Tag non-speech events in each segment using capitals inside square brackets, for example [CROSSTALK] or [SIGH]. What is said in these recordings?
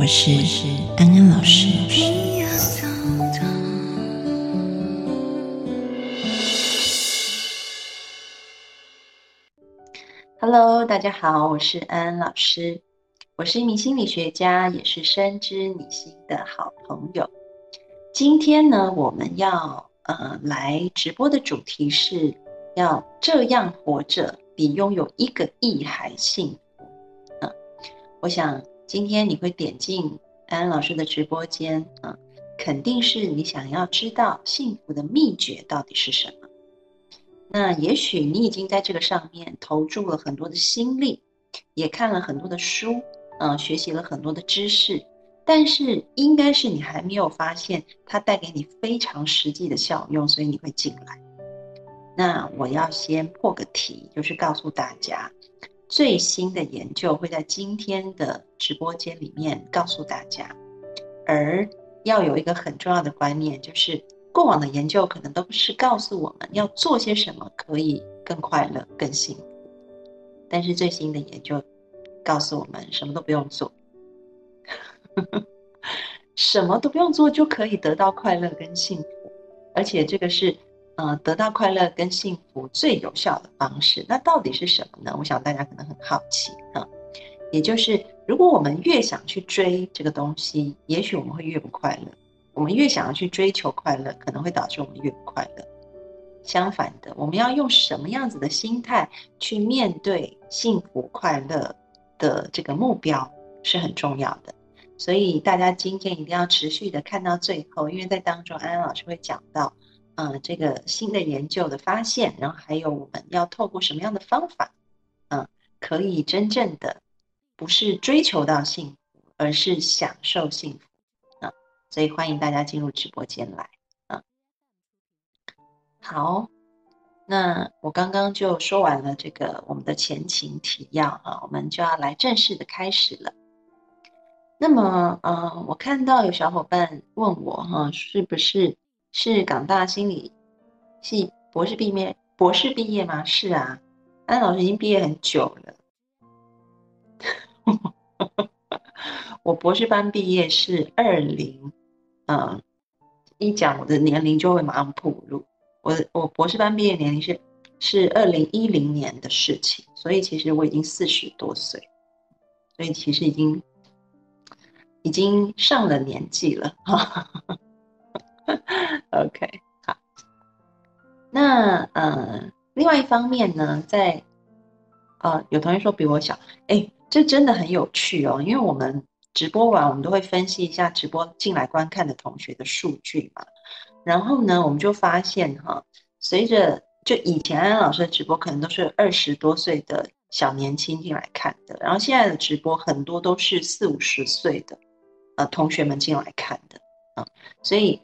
我是安安老师。Hello，大家好，我是安安老师。我是一名心理学家，也是深知你心的好朋友。今天呢，我们要呃来直播的主题是要这样活着，比拥有一个亿还幸福。嗯，我想今天你会点进安安老师的直播间啊，肯定是你想要知道幸福的秘诀到底是什么。那也许你已经在这个上面投注了很多的心力，也看了很多的书，嗯，学习了很多的知识，但是应该是你还没有发现它带给你非常实际的效用，所以你会进来。那我要先破个题，就是告诉大家，最新的研究会在今天的直播间里面告诉大家，而要有一个很重要的观念，就是。过往的研究可能都是告诉我们要做些什么可以更快乐、更幸福，但是最新的研究告诉我们什么都不用做，[LAUGHS] 什么都不用做就可以得到快乐跟幸福，而且这个是呃得到快乐跟幸福最有效的方式。那到底是什么呢？我想大家可能很好奇啊，也就是如果我们越想去追这个东西，也许我们会越不快乐。我们越想要去追求快乐，可能会导致我们越不快乐。相反的，我们要用什么样子的心态去面对幸福快乐的这个目标是很重要的。所以大家今天一定要持续的看到最后，因为在当中安安老师会讲到，嗯，这个新的研究的发现，然后还有我们要透过什么样的方法，嗯，可以真正的不是追求到幸福，而是享受幸福。所以欢迎大家进入直播间来啊！好，那我刚刚就说完了这个我们的前情提要啊，我们就要来正式的开始了。那么，嗯，我看到有小伙伴问我哈，是不是是港大心理系博士毕业？博士毕业吗？是啊，安老师已经毕业很久了。[LAUGHS] 我博士班毕业是二零。嗯，一讲我的年龄就会马上暴露。我我博士班毕业年龄是是二零一零年的事情，所以其实我已经四十多岁，所以其实已经已经上了年纪了哈。[LAUGHS] [LAUGHS] OK，好。那呃，另外一方面呢，在呃，有同学说比我小，哎，这真的很有趣哦，因为我们。直播完，我们都会分析一下直播进来观看的同学的数据嘛。然后呢，我们就发现哈，随着就以前安安老师的直播可能都是二十多岁的小年轻进来看的，然后现在的直播很多都是四五十岁的呃同学们进来看的啊，所以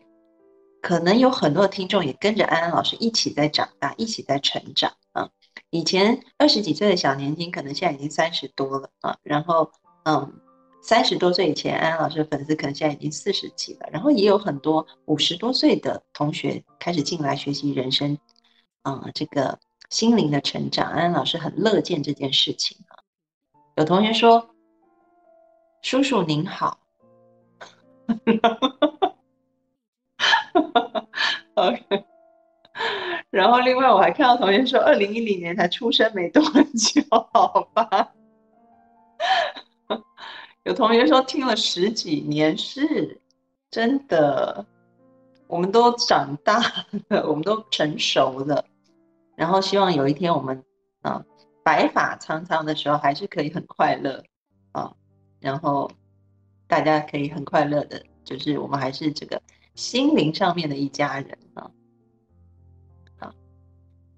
可能有很多的听众也跟着安安老师一起在长大，一起在成长啊。以前二十几岁的小年轻，可能现在已经三十多了啊，然后嗯。三十多岁以前，安安老师的粉丝可能现在已经四十几了，然后也有很多五十多岁的同学开始进来学习人生，啊，这个心灵的成长，安安老师很乐见这件事情啊。有同学说：“叔叔您好。[LAUGHS] 哈 [LAUGHS] 哈 ”OK，然后另外我还看到同学说：“二零一零年才出生没多久，好吧。”有同学说听了十几年是真的，我们都长大了，我们都成熟了，然后希望有一天我们啊白发苍苍的时候还是可以很快乐啊，然后大家可以很快乐的，就是我们还是这个心灵上面的一家人啊。好，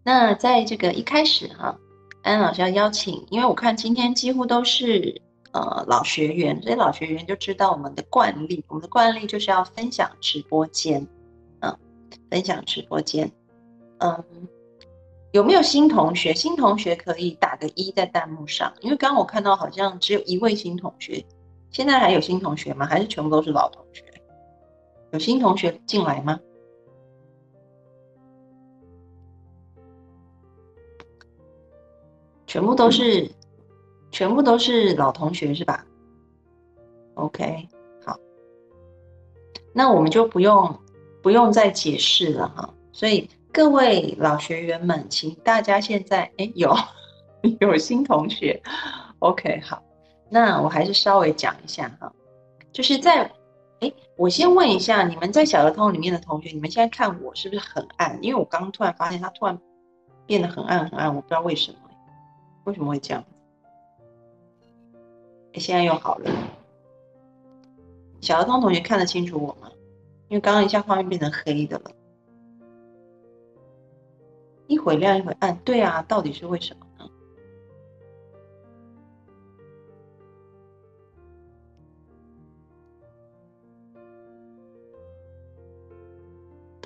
那在这个一开始哈，安老师要邀请，因为我看今天几乎都是。呃老学员，所以老学员就知道我们的惯例，我们的惯例就是要分享直播间，嗯，分享直播间，嗯，有没有新同学？新同学可以打个一在弹幕上，因为刚刚我看到好像只有一位新同学，现在还有新同学吗？还是全部都是老同学？有新同学进来吗？全部都是，全部都是老同学是吧？OK，好，那我们就不用不用再解释了哈。所以各位老学员们，请大家现在哎有 [LAUGHS] 有新同学，OK，好，那我还是稍微讲一下哈，就是在哎，我先问一下你们在小儿通里面的同学，你们现在看我是不是很暗？因为我刚刚突然发现它突然变得很暗很暗，我不知道为什么。为什么会这样？哎，现在又好了。小儿童同学看得清楚我吗？因为刚刚一下画面变成黑的了，一会亮一会暗。对啊，到底是为什么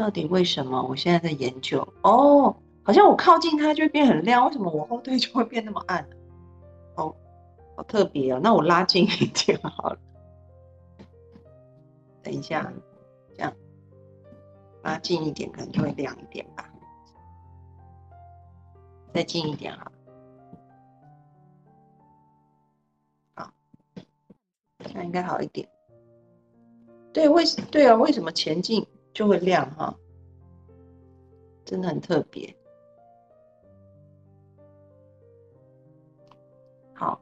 到底为什么？我现在在研究哦。好像我靠近它就会变很亮，为什么我后退就会变那么暗？好，好特别哦。那我拉近一点好了。等一下，这样拉近一点可能就会亮一点吧。再近一点哈。好，这样应该好一点。对，为对啊，为什么前进就会亮哈？真的很特别。好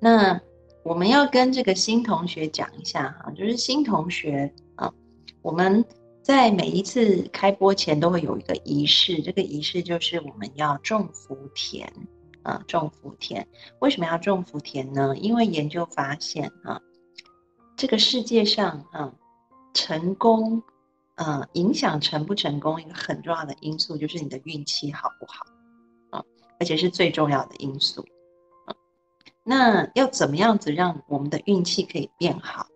那我们要跟这个新同学讲一下哈，就是新同学啊，我们在每一次开播前都会有一个仪式，这个仪式就是我们要种福田啊，种福田。为什么要种福田呢？因为研究发现啊，这个世界上啊，成功呃，影响成不成功一个很重要的因素就是你的运气好不好啊，而且是最重要的因素。那要怎么样子让我们的运气可以变好？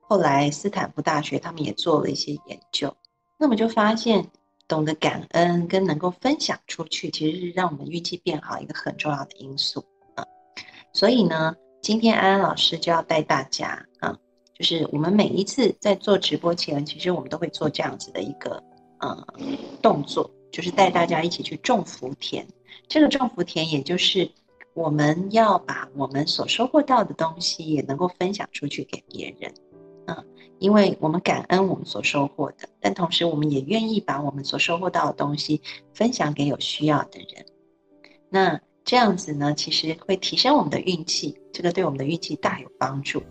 后来斯坦福大学他们也做了一些研究，那么就发现懂得感恩跟能够分享出去，其实是让我们运气变好一个很重要的因素啊。所以呢，今天安安老师就要带大家啊，就是我们每一次在做直播前，其实我们都会做这样子的一个呃动作，就是带大家一起去种福田。这个种福田也就是。我们要把我们所收获到的东西也能够分享出去给别人，嗯，因为我们感恩我们所收获的，但同时我们也愿意把我们所收获到的东西分享给有需要的人。那这样子呢，其实会提升我们的运气，这个对我们的运气大有帮助。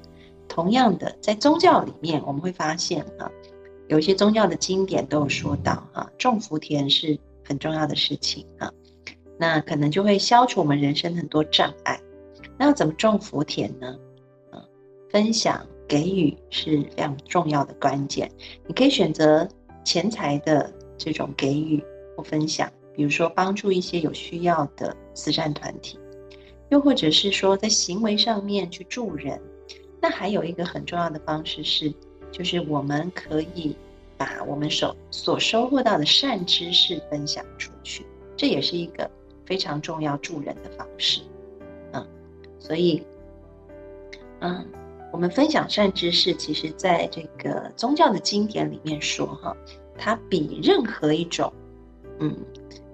同样的，在宗教里面，我们会发现啊，有一些宗教的经典都有说到啊，种福田是很重要的事情啊。那可能就会消除我们人生很多障碍。那要怎么种福田呢？嗯，分享给予是非常重要的关键。你可以选择钱财的这种给予或分享，比如说帮助一些有需要的慈善团体，又或者是说在行为上面去助人。那还有一个很重要的方式是，就是我们可以把我们所所收获到的善知识分享出去，这也是一个。非常重要助人的方式，嗯，所以，嗯，我们分享善知识，其实在这个宗教的经典里面说，哈，它比任何一种，嗯，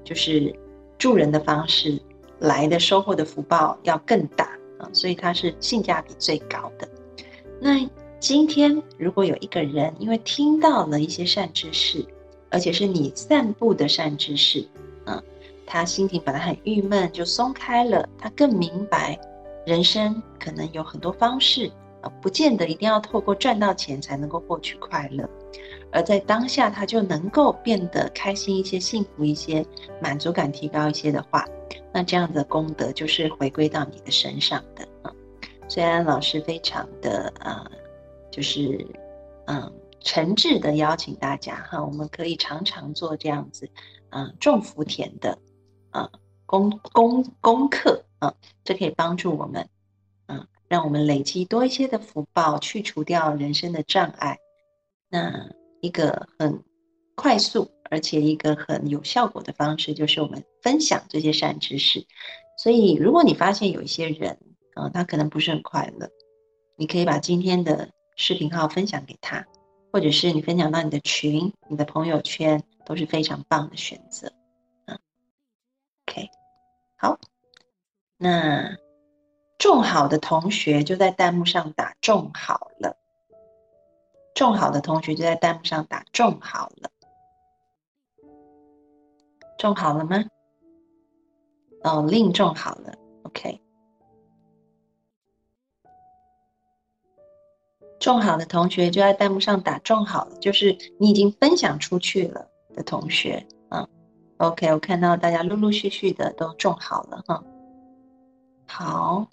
就是助人的方式来的收获的福报要更大啊，所以它是性价比最高的。那今天如果有一个人因为听到了一些善知识，而且是你散布的善知识，嗯。他心情本来很郁闷，就松开了。他更明白，人生可能有很多方式，呃，不见得一定要透过赚到钱才能够获取快乐。而在当下，他就能够变得开心一些、幸福一些、满足感提高一些的话，那这样的功德就是回归到你的身上的。虽然老师非常的呃，就是嗯，诚挚的邀请大家哈，我们可以常常做这样子，啊，种福田的。啊，功功功课啊，这可以帮助我们啊让我们累积多一些的福报，去除掉人生的障碍。那一个很快速而且一个很有效果的方式，就是我们分享这些善知识。所以，如果你发现有一些人啊，他可能不是很快乐，你可以把今天的视频号分享给他，或者是你分享到你的群、你的朋友圈，都是非常棒的选择。嗯，OK，好，那。种好的同学就在弹幕上打“种好了”，种好的同学就在弹幕上打“种好了”，种好了吗？哦，令种好了，OK。种好的同学就在弹幕上打“种好了”，就是你已经分享出去了的同学啊。OK，我看到大家陆陆续续的都种好了哈。好。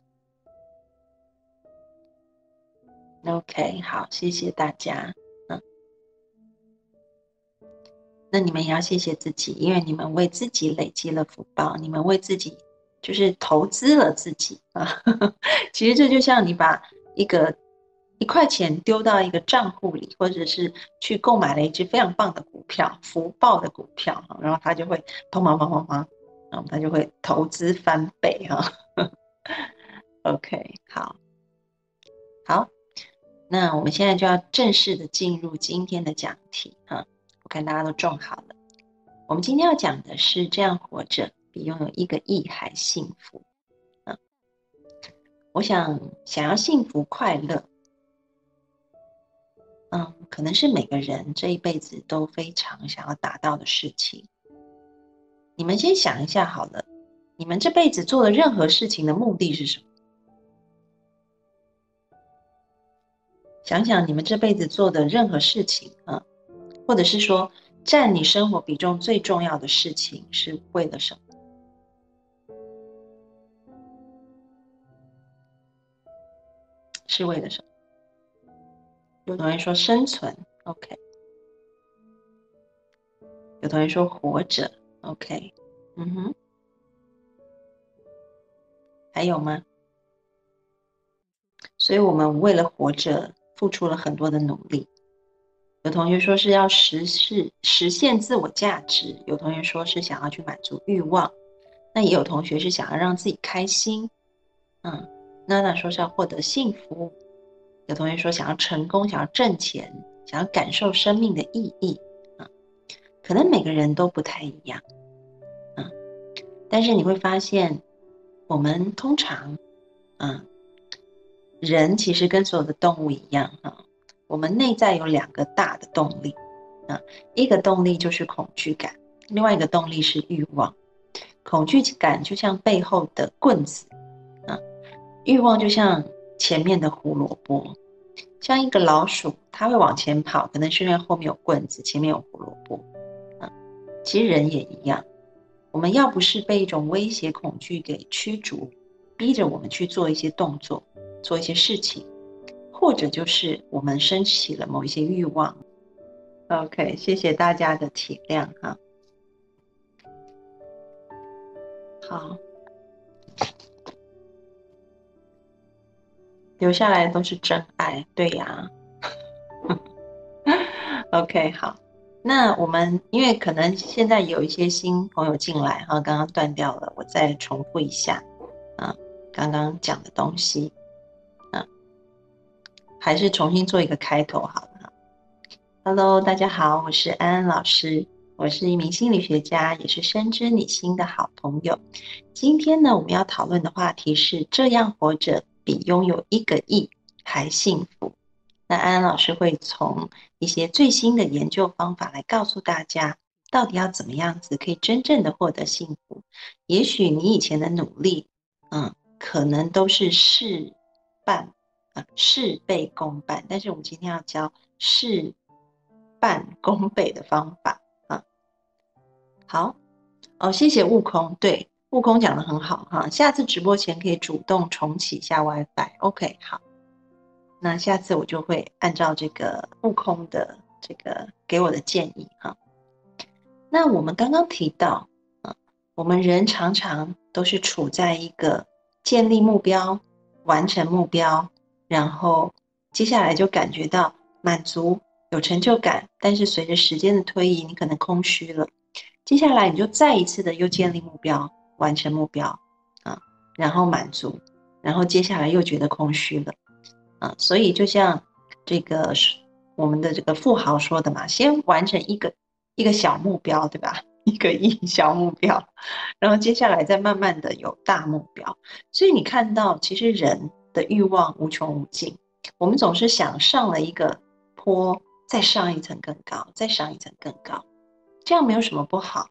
OK，好，谢谢大家。嗯，那你们也要谢谢自己，因为你们为自己累积了福报，你们为自己就是投资了自己啊。[LAUGHS] 其实这就像你把一个一块钱丢到一个账户里，或者是去购买了一只非常棒的股票，福报的股票，然后他就会砰砰砰砰砰，然后他就会投资翻倍哈。[LAUGHS] OK，好，好。那我们现在就要正式的进入今天的讲题哈，我看大家都种好了。我们今天要讲的是这样活着比拥有一个亿还幸福。嗯，我想想要幸福快乐，嗯，可能是每个人这一辈子都非常想要达到的事情。你们先想一下好了，你们这辈子做的任何事情的目的是什么？想想你们这辈子做的任何事情啊，或者是说占你生活比重最重要的事情是为了什么？是为了什么？有同学说生存，OK。有同学说活着，OK。嗯哼。还有吗？所以我们为了活着。付出了很多的努力，有同学说是要实现实现自我价值，有同学说是想要去满足欲望，那也有同学是想要让自己开心，嗯，娜娜说是要获得幸福，有同学说想要成功，想要挣钱，想要感受生命的意义，啊，可能每个人都不太一样，嗯，但是你会发现，我们通常，嗯。人其实跟所有的动物一样哈，我们内在有两个大的动力啊，一个动力就是恐惧感，另外一个动力是欲望。恐惧感就像背后的棍子啊，欲望就像前面的胡萝卜，像一个老鼠，它会往前跑，可能是因为后面有棍子，前面有胡萝卜啊。其实人也一样，我们要不是被一种威胁恐惧给驱逐，逼着我们去做一些动作。做一些事情，或者就是我们升起了某一些欲望。OK，谢谢大家的体谅哈。好，留下来的都是真爱，对呀。OK，好，那我们因为可能现在有一些新朋友进来哈，刚刚断掉了，我再重复一下啊，刚刚讲的东西。还是重新做一个开头好了。Hello，大家好，我是安安老师，我是一名心理学家，也是深知你心的好朋友。今天呢，我们要讨论的话题是：这样活着比拥有一个亿还幸福。那安安老师会从一些最新的研究方法来告诉大家，到底要怎么样子可以真正的获得幸福。也许你以前的努力，嗯，可能都是事半啊。事倍功半，但是我们今天要教事半功倍的方法啊。好，哦，谢谢悟空，对，悟空讲的很好哈。下次直播前可以主动重启一下 WiFi。OK，好，那下次我就会按照这个悟空的这个给我的建议哈。那我们刚刚提到啊，我们人常常都是处在一个建立目标。完成目标，然后接下来就感觉到满足、有成就感。但是随着时间的推移，你可能空虚了。接下来你就再一次的又建立目标，完成目标啊，然后满足，然后接下来又觉得空虚了啊。所以就像这个我们的这个富豪说的嘛，先完成一个一个小目标，对吧？[LAUGHS] 一个亿小目标，然后接下来再慢慢的有大目标，所以你看到其实人的欲望无穷无尽，我们总是想上了一个坡，再上一层更高，再上一层更高，这样没有什么不好，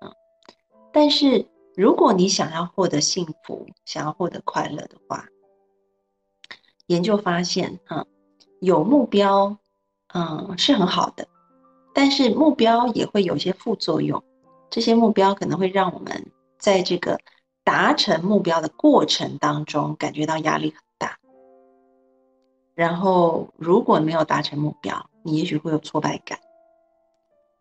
嗯，但是如果你想要获得幸福，想要获得快乐的话，研究发现，哈，有目标，嗯，是很好的。但是目标也会有些副作用，这些目标可能会让我们在这个达成目标的过程当中感觉到压力很大。然后如果没有达成目标，你也许会有挫败感。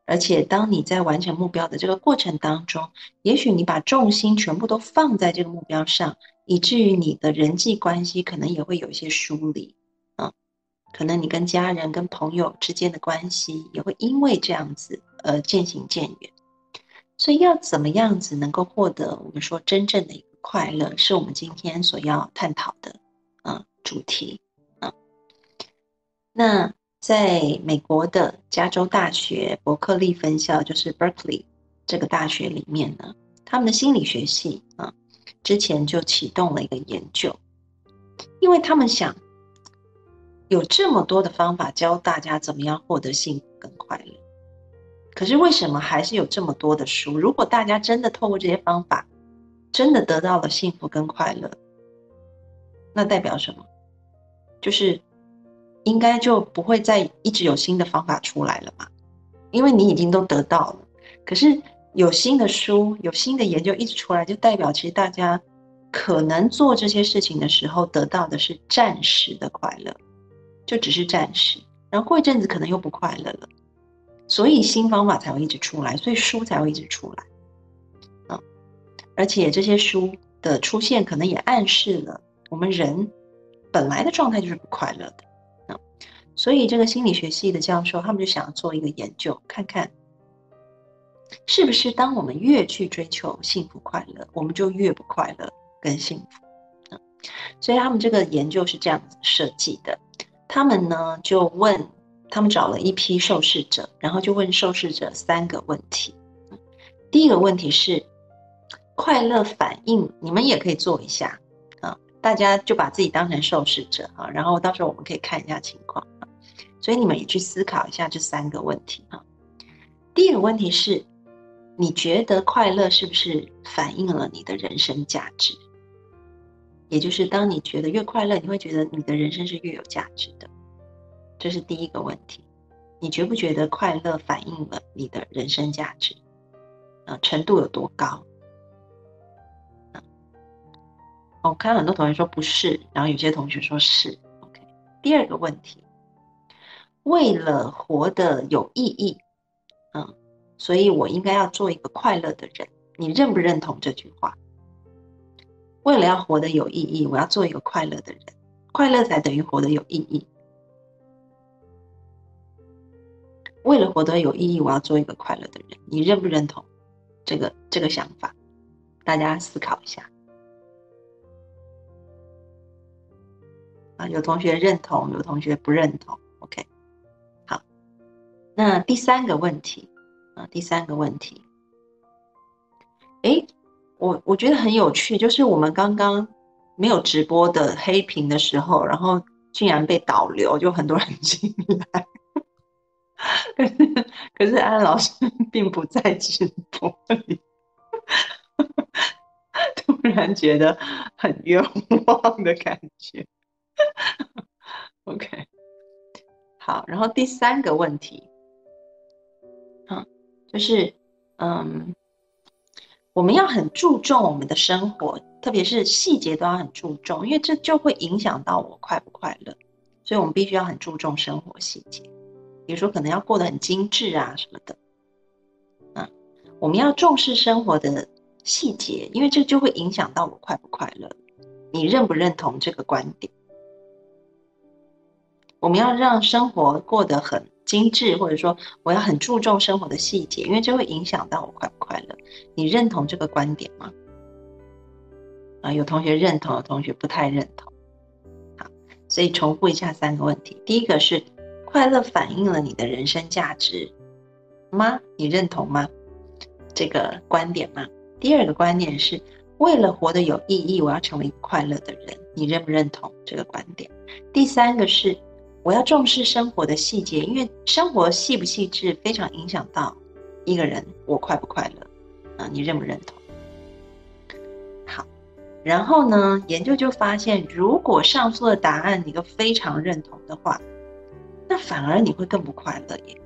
而且当你在完成目标的这个过程当中，也许你把重心全部都放在这个目标上，以至于你的人际关系可能也会有一些疏离。可能你跟家人、跟朋友之间的关系也会因为这样子而渐行渐远，所以要怎么样子能够获得我们说真正的一个快乐，是我们今天所要探讨的啊主题啊。那在美国的加州大学伯克利分校，就是 Berkeley 这个大学里面呢，他们的心理学系啊，之前就启动了一个研究，因为他们想。有这么多的方法教大家怎么样获得幸福跟快乐，可是为什么还是有这么多的书？如果大家真的透过这些方法，真的得到了幸福跟快乐，那代表什么？就是应该就不会再一直有新的方法出来了嘛？因为你已经都得到了。可是有新的书、有新的研究一直出来，就代表其实大家可能做这些事情的时候得到的是暂时的快乐。就只是暂时，然后过一阵子可能又不快乐了，所以新方法才会一直出来，所以书才会一直出来，啊，而且这些书的出现可能也暗示了我们人本来的状态就是不快乐的，所以这个心理学系的教授他们就想要做一个研究，看看是不是当我们越去追求幸福快乐，我们就越不快乐跟幸福，所以他们这个研究是这样子设计的。他们呢就问，他们找了一批受试者，然后就问受试者三个问题。第一个问题是快乐反应，你们也可以做一下啊，大家就把自己当成受试者啊，然后到时候我们可以看一下情况，所以你们也去思考一下这三个问题哈。第一个问题是，你觉得快乐是不是反映了你的人生价值？也就是当你觉得越快乐，你会觉得你的人生是越有价值的，这是第一个问题。你觉不觉得快乐反映了你的人生价值？啊，程度有多高？我看很多同学说不是，然后有些同学说是。OK，第二个问题，为了活得有意义，嗯，所以我应该要做一个快乐的人。你认不认同这句话？为了要活得有意义，我要做一个快乐的人，快乐才等于活得有意义。为了活得有意义，我要做一个快乐的人，你认不认同这个这个想法？大家思考一下。啊，有同学认同，有同学不认同。那第三个问题啊，第三个问题，哎。我我觉得很有趣，就是我们刚刚没有直播的黑屏的时候，然后竟然被导流，就很多人 [LAUGHS] 进来。可是可是安老师 [LAUGHS] 并不在直播里，[LAUGHS] 突然觉得很冤枉的感觉。OK，好，然后第三个问题，就是嗯。我们要很注重我们的生活，特别是细节都要很注重，因为这就会影响到我快不快乐。所以，我们必须要很注重生活细节，比如说可能要过得很精致啊什么的。嗯，我们要重视生活的细节，因为这就会影响到我快不快乐。你认不认同这个观点？我们要让生活过得很精致，或者说我要很注重生活的细节，因为这会影响到我快不快乐。你认同这个观点吗？啊，有同学认同，有同学不太认同。好，所以重复一下三个问题：第一个是快乐反映了你的人生价值吗？你认同吗？这个观点吗？第二个观点是为了活得有意义，我要成为快乐的人，你认不认同这个观点？第三个是。我要重视生活的细节，因为生活细不细致非常影响到一个人我快不快乐啊？你认不认同？好，然后呢，研究就发现，如果上述的答案你都非常认同的话，那反而你会更不快乐耶。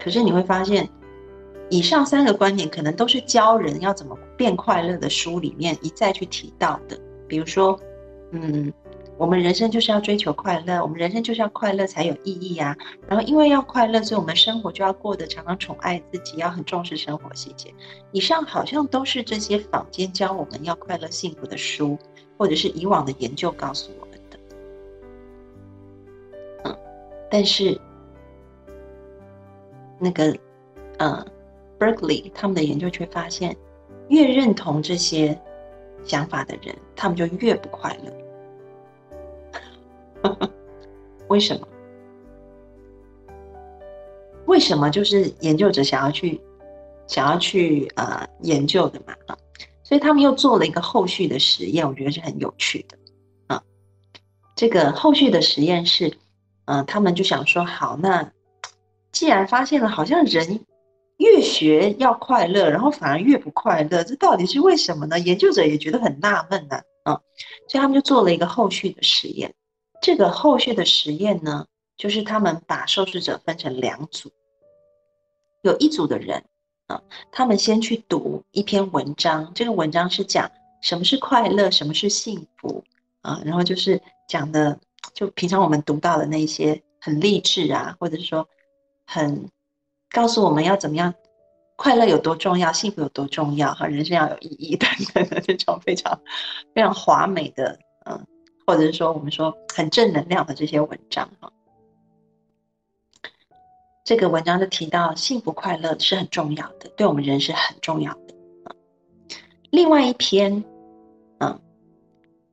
可是你会发现，以上三个观点可能都是教人要怎么变快乐的书里面一再去提到的，比如说，嗯。我们人生就是要追求快乐，我们人生就是要快乐才有意义啊。然后因为要快乐，所以我们生活就要过得常常宠爱自己，要很重视生活细节。以上好像都是这些坊间教我们要快乐幸福的书，或者是以往的研究告诉我们的。嗯，但是那个嗯，Berkeley 他们的研究却发现，越认同这些想法的人，他们就越不快乐。[LAUGHS] 为什么？为什么就是研究者想要去想要去呃研究的嘛啊？所以他们又做了一个后续的实验，我觉得是很有趣的啊。这个后续的实验是，嗯，他们就想说，好，那既然发现了，好像人越学要快乐，然后反而越不快乐，这到底是为什么呢？研究者也觉得很纳闷呢，啊，所以他们就做了一个后续的实验。这个后续的实验呢，就是他们把受试者分成两组，有一组的人啊，他们先去读一篇文章，这个文章是讲什么是快乐，什么是幸福啊，然后就是讲的，就平常我们读到的那些很励志啊，或者是说很告诉我们要怎么样快乐有多重要，幸福有多重要，和人生要有意义等等的这种非常非常华美的嗯。或者是说，我们说很正能量的这些文章哈，这个文章就提到幸福快乐是很重要的，对我们人是很重要的。另外一篇，嗯，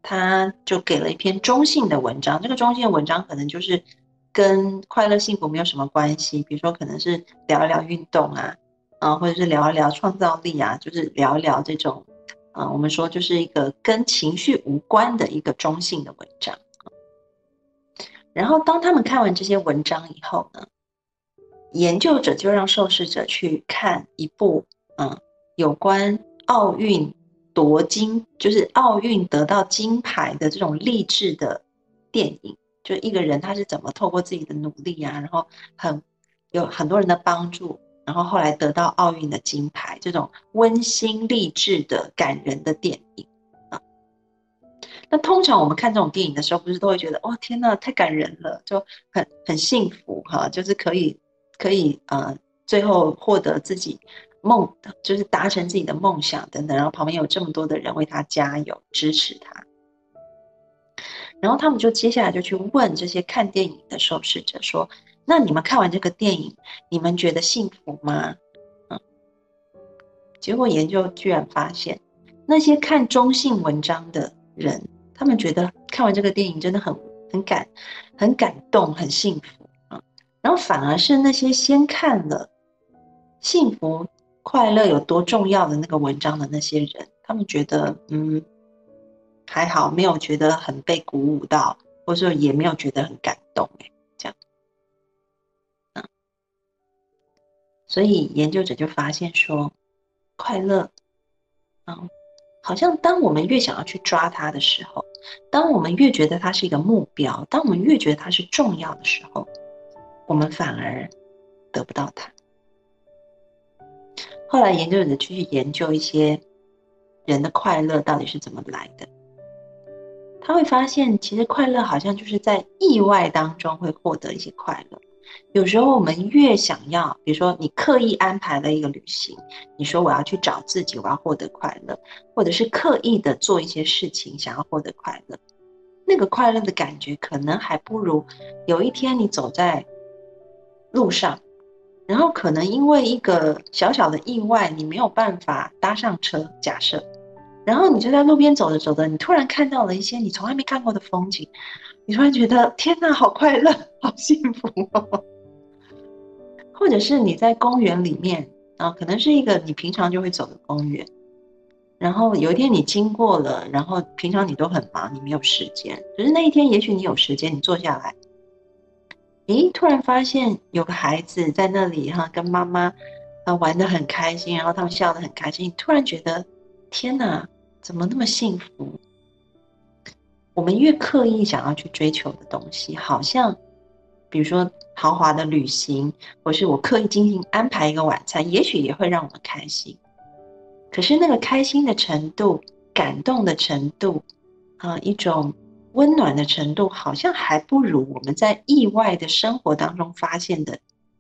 他就给了一篇中性的文章，这个中性的文章可能就是跟快乐幸福没有什么关系，比如说可能是聊一聊运动啊，啊，或者是聊一聊创造力啊，就是聊一聊这种。啊，我们说就是一个跟情绪无关的一个中性的文章。然后当他们看完这些文章以后呢，研究者就让受试者去看一部嗯有关奥运夺金，就是奥运得到金牌的这种励志的电影。就一个人他是怎么透过自己的努力啊，然后很有很多人的帮助。然后后来得到奥运的金牌，这种温馨励志的感人的电影啊。那通常我们看这种电影的时候，不是都会觉得哦天呐，太感人了，就很很幸福哈，就是可以可以呃，最后获得自己梦，就是达成自己的梦想等等。然后旁边有这么多的人为他加油支持他。然后他们就接下来就去问这些看电影的受试者说。那你们看完这个电影，你们觉得幸福吗？嗯，结果研究居然发现，那些看中性文章的人，他们觉得看完这个电影真的很很感很感动，很幸福啊。然后反而是那些先看了幸福快乐有多重要的那个文章的那些人，他们觉得嗯还好，没有觉得很被鼓舞到，或者说也没有觉得很感动哎。所以研究者就发现说，快乐，嗯，好像当我们越想要去抓它的时候，当我们越觉得它是一个目标，当我们越觉得它是重要的时候，我们反而得不到它。后来研究者继续研究一些人的快乐到底是怎么来的，他会发现，其实快乐好像就是在意外当中会获得一些快乐。有时候我们越想要，比如说你刻意安排了一个旅行，你说我要去找自己，我要获得快乐，或者是刻意的做一些事情想要获得快乐，那个快乐的感觉可能还不如有一天你走在路上，然后可能因为一个小小的意外，你没有办法搭上车，假设。然后你就在路边走着走着，你突然看到了一些你从来没看过的风景，你突然觉得天哪，好快乐，好幸福哦！或者是你在公园里面啊，可能是一个你平常就会走的公园，然后有一天你经过了，然后平常你都很忙，你没有时间，可是那一天也许你有时间，你坐下来，诶，突然发现有个孩子在那里哈，跟妈妈啊玩的很开心，然后他们笑得很开心，你突然觉得。天哪，怎么那么幸福？我们越刻意想要去追求的东西，好像，比如说豪华的旅行，或是我刻意精心安排一个晚餐，也许也会让我们开心。可是那个开心的程度、感动的程度，啊，一种温暖的程度，好像还不如我们在意外的生活当中发现的，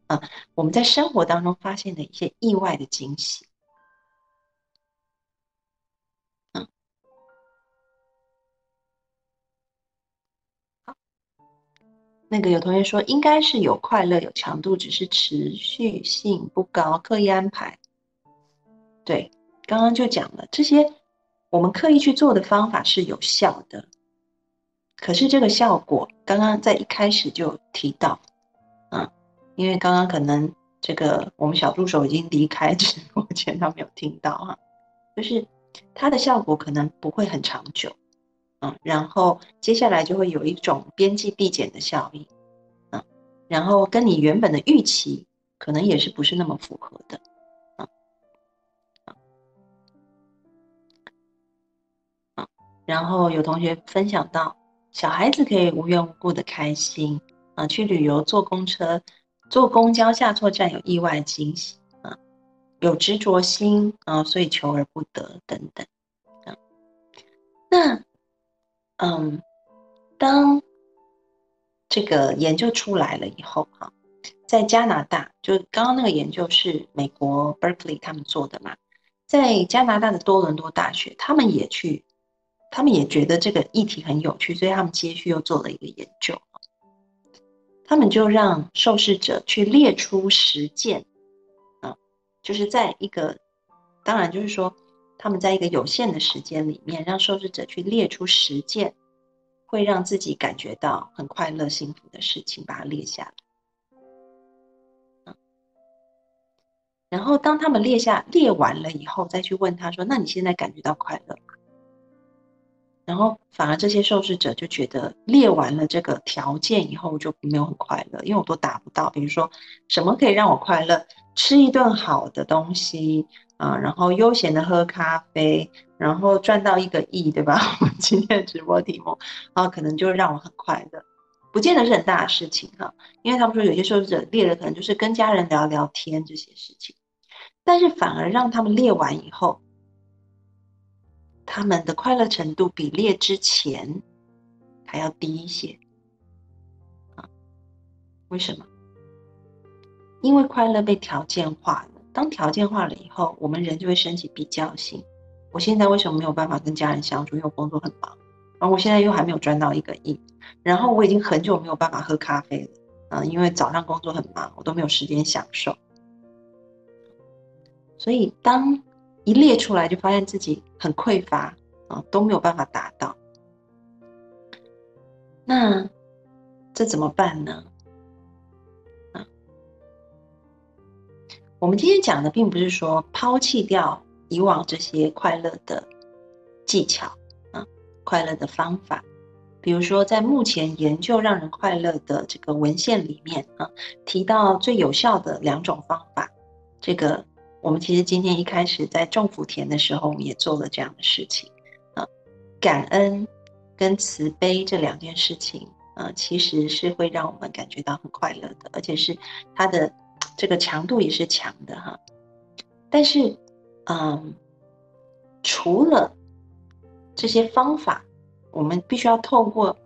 啊，我们在生活当中发现的一些意外的惊喜。那个有同学说，应该是有快乐有强度，只是持续性不高，刻意安排。对，刚刚就讲了这些，我们刻意去做的方法是有效的，可是这个效果，刚刚在一开始就提到，啊，因为刚刚可能这个我们小助手已经离开直播间，他没有听到哈，就是它的效果可能不会很长久。嗯，然后接下来就会有一种边际递减的效应，嗯，然后跟你原本的预期可能也是不是那么符合的，嗯，嗯，然后有同学分享到，小孩子可以无缘无故的开心，啊，去旅游坐公车、坐公交下错站有意外惊喜，啊，有执着心啊，所以求而不得等等，啊，那。嗯，当这个研究出来了以后，哈，在加拿大，就刚刚那个研究是美国 Berkeley 他们做的嘛，在加拿大的多伦多大学，他们也去，他们也觉得这个议题很有趣，所以他们接续又做了一个研究，他们就让受试者去列出十件，啊，就是在一个，当然就是说。他们在一个有限的时间里面，让受试者去列出十件会让自己感觉到很快乐、幸福的事情，把它列下来。然后当他们列下列完了以后，再去问他说：“那你现在感觉到快乐吗？”然后反而这些受试者就觉得列完了这个条件以后就没有很快乐，因为我都达不到。比如说，什么可以让我快乐？吃一顿好的东西。啊，然后悠闲的喝咖啡，然后赚到一个亿，对吧？[LAUGHS] 我们今天的直播题目，啊，可能就让我很快乐，不见得是很大的事情哈。因为他们说有些受试者列的可能就是跟家人聊聊天这些事情，但是反而让他们列完以后，他们的快乐程度比列之前还要低一些。啊，为什么？因为快乐被条件化了。当条件化了以后，我们人就会升起比较心。我现在为什么没有办法跟家人相处？因为我工作很忙，而我现在又还没有赚到一个亿，然后我已经很久没有办法喝咖啡了啊！因为早上工作很忙，我都没有时间享受。所以当一列出来，就发现自己很匮乏啊，都没有办法达到。那这怎么办呢？我们今天讲的并不是说抛弃掉以往这些快乐的技巧啊，快乐的方法，比如说在目前研究让人快乐的这个文献里面啊，提到最有效的两种方法，这个我们其实今天一开始在种福田的时候，我们也做了这样的事情啊，感恩跟慈悲这两件事情啊，其实是会让我们感觉到很快乐的，而且是它的。这个强度也是强的哈，但是，嗯，除了这些方法，我们必须要透过，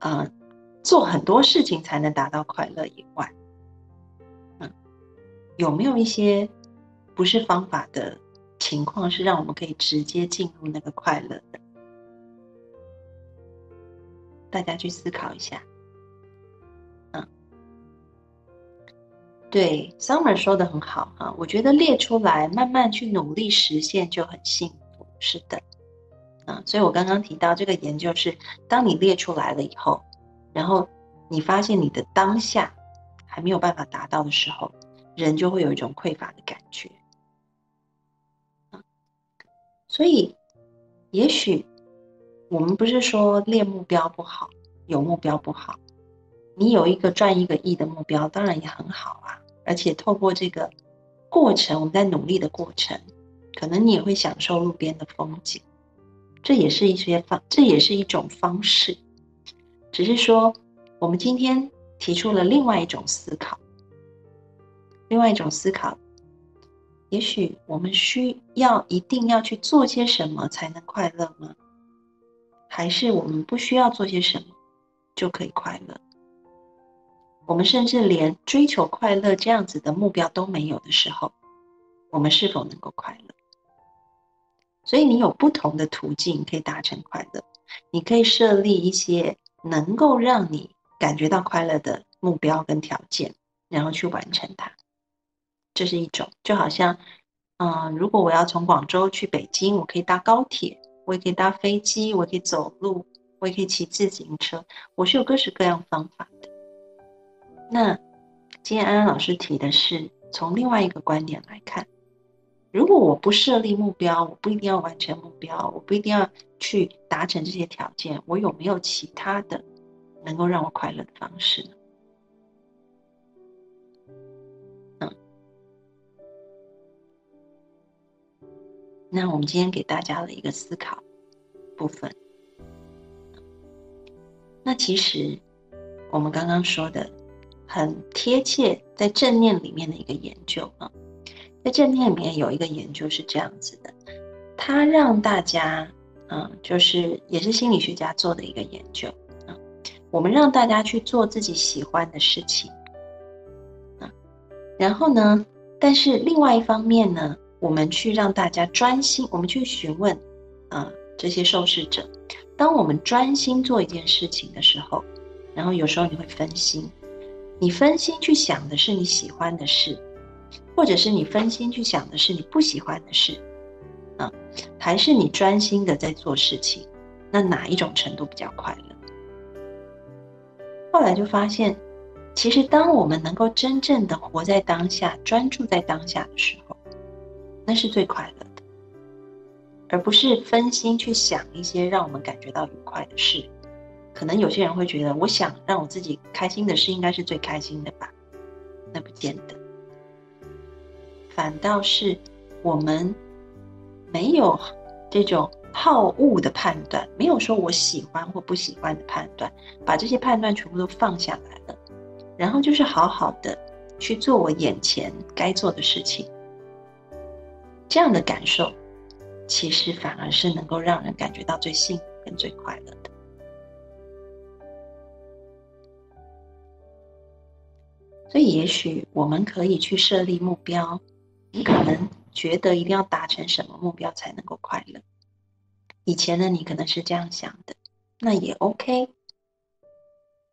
呃，做很多事情才能达到快乐以外，嗯有没有一些不是方法的情况，是让我们可以直接进入那个快乐的？大家去思考一下。对，Summer 说的很好哈，我觉得列出来，慢慢去努力实现就很幸福。是的，嗯，所以我刚刚提到这个研究是，当你列出来了以后，然后你发现你的当下还没有办法达到的时候，人就会有一种匮乏的感觉。啊所以也许。我们不是说列目标不好，有目标不好。你有一个赚一个亿的目标，当然也很好啊。而且透过这个过程，我们在努力的过程，可能你也会享受路边的风景。这也是一些方，这也是一种方式。只是说，我们今天提出了另外一种思考，另外一种思考，也许我们需要一定要去做些什么才能快乐吗？还是我们不需要做些什么就可以快乐？我们甚至连追求快乐这样子的目标都没有的时候，我们是否能够快乐？所以你有不同的途径可以达成快乐。你可以设立一些能够让你感觉到快乐的目标跟条件，然后去完成它。这是一种，就好像，嗯，如果我要从广州去北京，我可以搭高铁。我也可以搭飞机，我可以走路，我也可以骑自行车，我是有各式各样方法。那今天安安老师提的是从另外一个观点来看，如果我不设立目标，我不一定要完成目标，我不一定要去达成这些条件，我有没有其他的能够让我快乐的方式呢？那我们今天给大家的一个思考部分，那其实我们刚刚说的很贴切，在正念里面的一个研究啊，在正念里面有一个研究是这样子的，他让大家嗯，就是也是心理学家做的一个研究啊，我们让大家去做自己喜欢的事情啊，然后呢，但是另外一方面呢。我们去让大家专心，我们去询问，啊，这些受试者，当我们专心做一件事情的时候，然后有时候你会分心，你分心去想的是你喜欢的事，或者是你分心去想的是你不喜欢的事，啊，还是你专心的在做事情，那哪一种程度比较快乐？后来就发现，其实当我们能够真正的活在当下，专注在当下的时候。那是最快乐的，而不是分心去想一些让我们感觉到愉快的事。可能有些人会觉得，我想让我自己开心的事，应该是最开心的吧？那不见得，反倒是我们没有这种好恶的判断，没有说我喜欢或不喜欢的判断，把这些判断全部都放下来了，然后就是好好的去做我眼前该做的事情。这样的感受，其实反而是能够让人感觉到最幸福跟最快乐所以，也许我们可以去设立目标。你可能觉得一定要达成什么目标才能够快乐？以前的你可能是这样想的，那也 OK。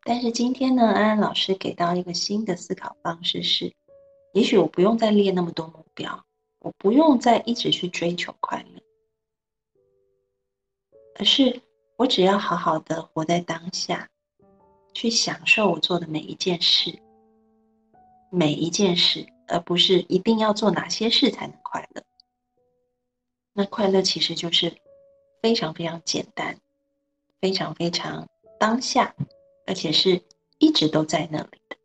但是今天呢，安安老师给到一个新的思考方式是：也许我不用再列那么多目标。我不用再一直去追求快乐，而是我只要好好的活在当下，去享受我做的每一件事，每一件事，而不是一定要做哪些事才能快乐。那快乐其实就是非常非常简单，非常非常当下，而且是一直都在那里的。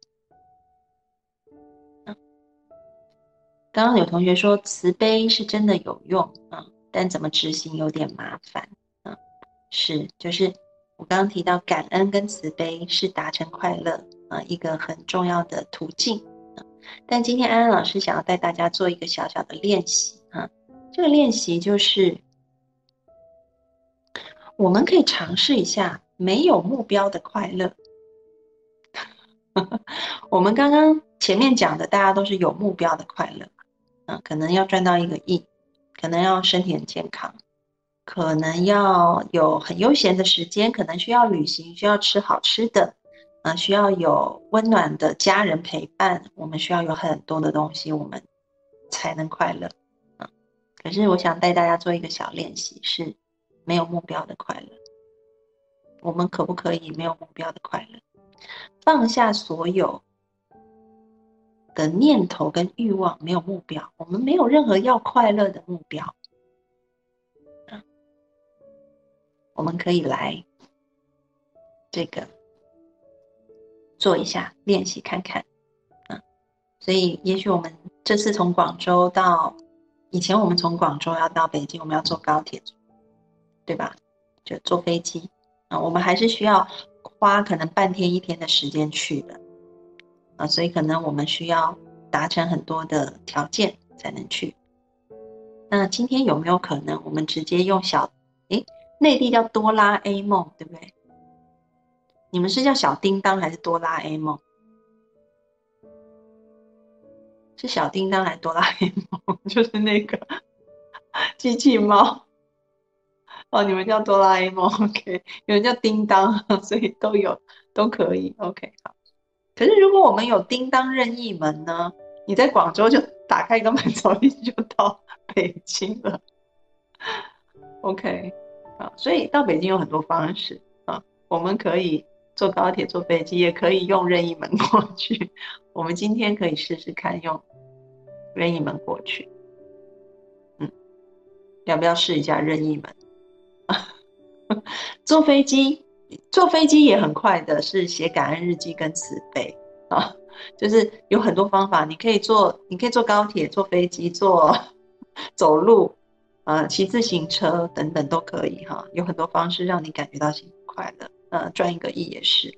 刚刚有同学说慈悲是真的有用啊，但怎么执行有点麻烦啊。是，就是我刚刚提到感恩跟慈悲是达成快乐啊一个很重要的途径。但今天安安老师想要带大家做一个小小的练习啊，这个练习就是我们可以尝试一下没有目标的快乐。[LAUGHS] 我们刚刚前面讲的大家都是有目标的快乐，嗯，可能要赚到一个亿，可能要身体很健康，可能要有很悠闲的时间，可能需要旅行，需要吃好吃的，啊，需要有温暖的家人陪伴，我们需要有很多的东西，我们才能快乐，啊，可是我想带大家做一个小练习，是没有目标的快乐，我们可不可以没有目标的快乐，放下所有。的念头跟欲望没有目标，我们没有任何要快乐的目标。我们可以来这个做一下练习看看，啊，所以也许我们这次从广州到以前，我们从广州要到北京，我们要坐高铁，对吧？就坐飞机啊，我们还是需要花可能半天一天的时间去的。啊，所以可能我们需要达成很多的条件才能去。那今天有没有可能我们直接用小？诶，内地叫哆啦 A 梦，对不对？你们是叫小叮当还是哆啦 A 梦？是小叮当还是哆啦 A 梦？[LAUGHS] 就是那个机器猫。哦，你们叫哆啦 A 梦，[LAUGHS] OK？有人叫叮当，[LAUGHS] 所以都有都可以，OK？好。可是，如果我们有叮当任意门呢？你在广州就打开一个门，走一就到北京了。OK，啊，所以到北京有很多方式啊，我们可以坐高铁、坐飞机，也可以用任意门过去。我们今天可以试试看用任意门过去。嗯，要不要试一下任意门？[LAUGHS] 坐飞机。坐飞机也很快的，是写感恩日记跟慈悲啊，就是有很多方法，你可以坐，你可以坐高铁、坐飞机、坐 [LAUGHS] 走路，呃，骑自行车等等都可以哈，有很多方式让你感觉到幸福快乐，呃，赚一个亿也是。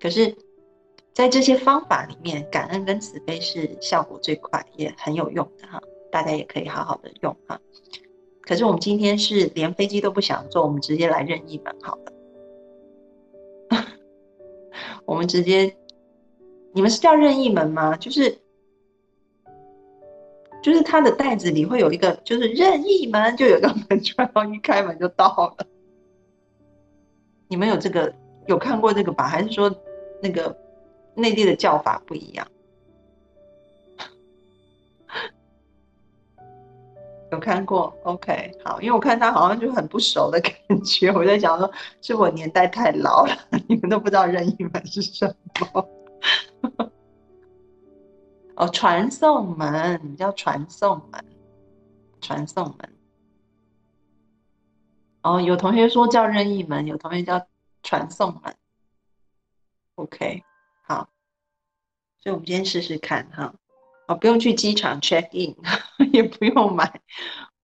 可是，在这些方法里面，感恩跟慈悲是效果最快，也很有用的哈，大家也可以好好的用哈。可是我们今天是连飞机都不想坐，我们直接来任意门好了。[LAUGHS] 我们直接，你们是叫任意门吗？就是，就是它的袋子里会有一个，就是任意门，就有个门 [LAUGHS] 然后一开门就到了。你们有这个有看过这个吧？还是说那个内地的叫法不一样？[LAUGHS] 有看过，OK，好，因为我看他好像就很不熟的感觉，我在想说，是我年代太老了，你们都不知道任意门是什么？哦，传送门叫传送门，传送门。哦，有同学说叫任意门，有同学叫传送门。OK，好，所以我们今天试试看哈。哦，不用去机场 check in，[LAUGHS] 也不用买，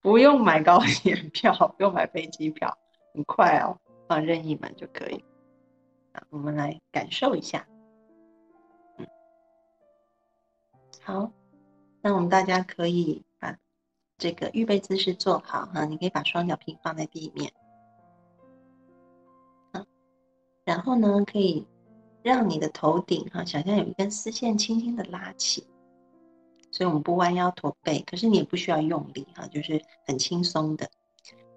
不用买高铁票，不用买飞机票，很快哦，放任意门就可以。啊，我们来感受一下。嗯，好，那我们大家可以这个预备姿势做好哈，你可以把双脚平放在地面。啊，然后呢，可以让你的头顶哈，想象有一根丝线轻轻的拉起。所以我们不弯腰驼背，可是你也不需要用力哈，就是很轻松的。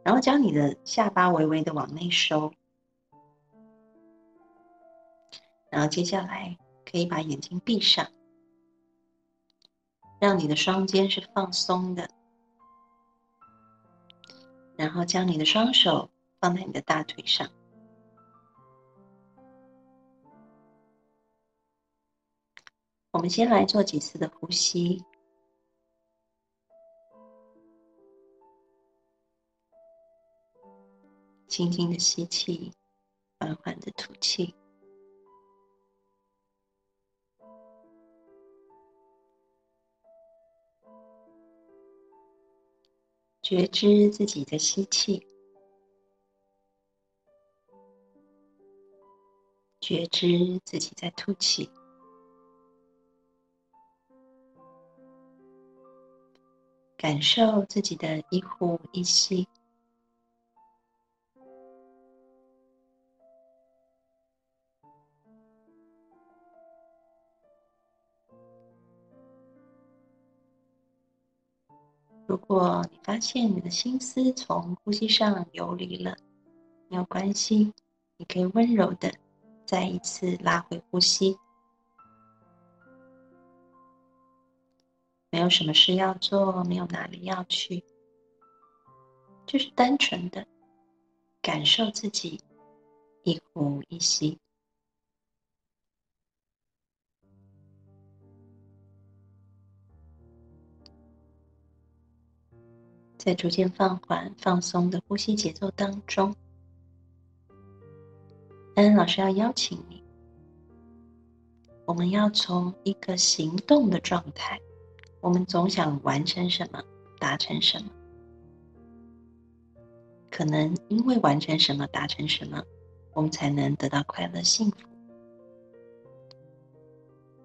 然后将你的下巴微微的往内收，然后接下来可以把眼睛闭上，让你的双肩是放松的，然后将你的双手放在你的大腿上。我们先来做几次的呼吸，轻轻的吸气，缓缓的吐气，觉知自己的吸气，觉知自己在吐气。感受自己的一呼一吸，如果你发现你的心思从呼吸上游离了，没有关系，你可以温柔的再一次拉回呼吸。没有什么事要做，没有哪里要去，就是单纯的感受自己一呼一吸。在逐渐放缓、放松的呼吸节奏当中，安安老师要邀请你，我们要从一个行动的状态，我们总想完成什么、达成什么，可能因为完成什么、达成什么，我们才能得到快乐、幸福。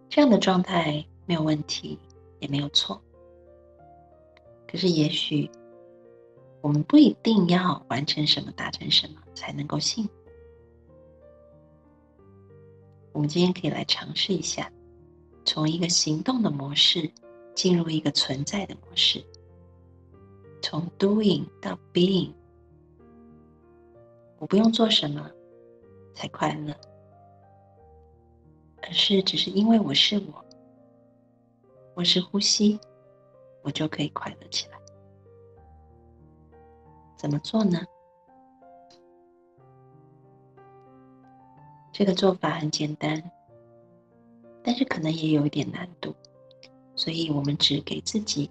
这样的状态没有问题，也没有错。可是，也许。我们不一定要完成什么、达成什么才能够幸福。我们今天可以来尝试一下，从一个行动的模式进入一个存在的模式，从 doing 到 being。我不用做什么才快乐，而是只是因为我是我，我是呼吸，我就可以快乐起来。怎么做呢？这个做法很简单，但是可能也有一点难度，所以我们只给自己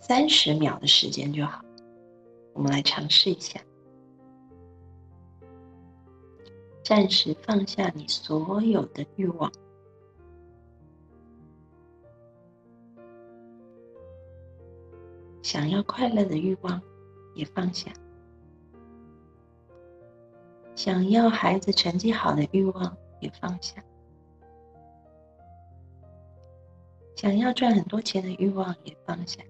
三十秒的时间就好。我们来尝试一下，暂时放下你所有的欲望。想要快乐的欲望也放下，想要孩子成绩好的欲望也放下，想要赚很多钱的欲望也放下，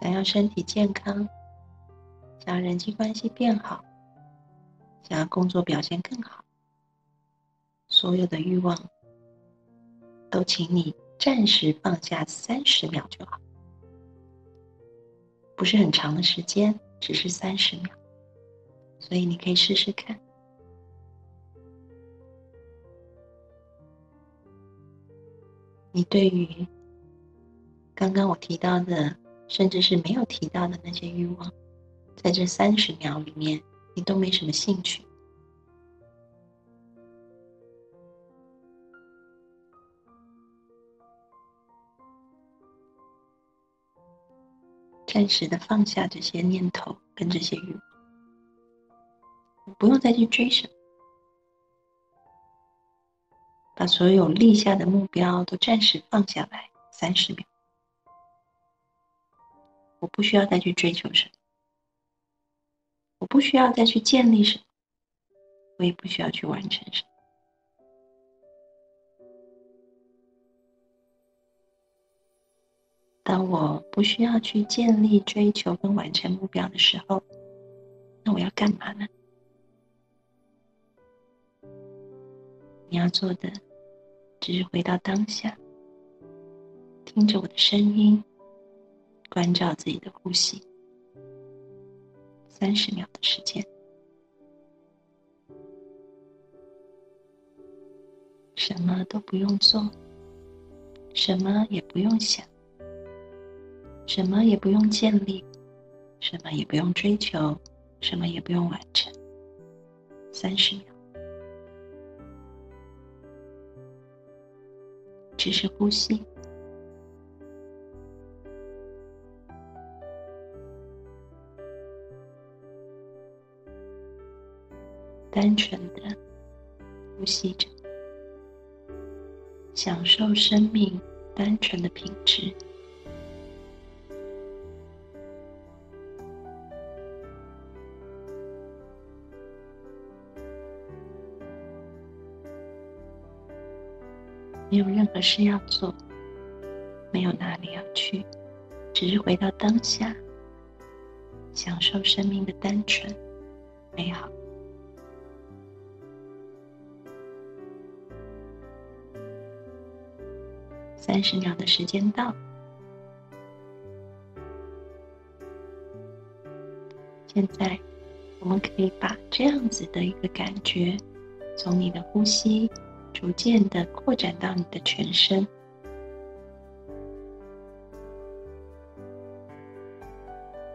想要身体健康，想要人际关系变好，想要工作表现更好，所有的欲望都请你。暂时放下三十秒就好，不是很长的时间，只是三十秒，所以你可以试试看。你对于刚刚我提到的，甚至是没有提到的那些欲望，在这三十秒里面，你都没什么兴趣。暂时的放下这些念头跟这些欲望，不用再去追什么，把所有立下的目标都暂时放下来，三十秒。我不需要再去追求什么，我不需要再去建立什么，我也不需要去完成什么。当我不需要去建立、追求跟完成目标的时候，那我要干嘛呢？你要做的只是回到当下，听着我的声音，关照自己的呼吸，三十秒的时间，什么都不用做，什么也不用想。什么也不用建立，什么也不用追求，什么也不用完成。三十秒，只是呼吸，单纯的呼吸着，享受生命单纯的品质。有任何事要做，没有哪里要去，只是回到当下，享受生命的单纯、美好。三十秒的时间到。现在，我们可以把这样子的一个感觉，从你的呼吸逐渐的扩展到你的全身。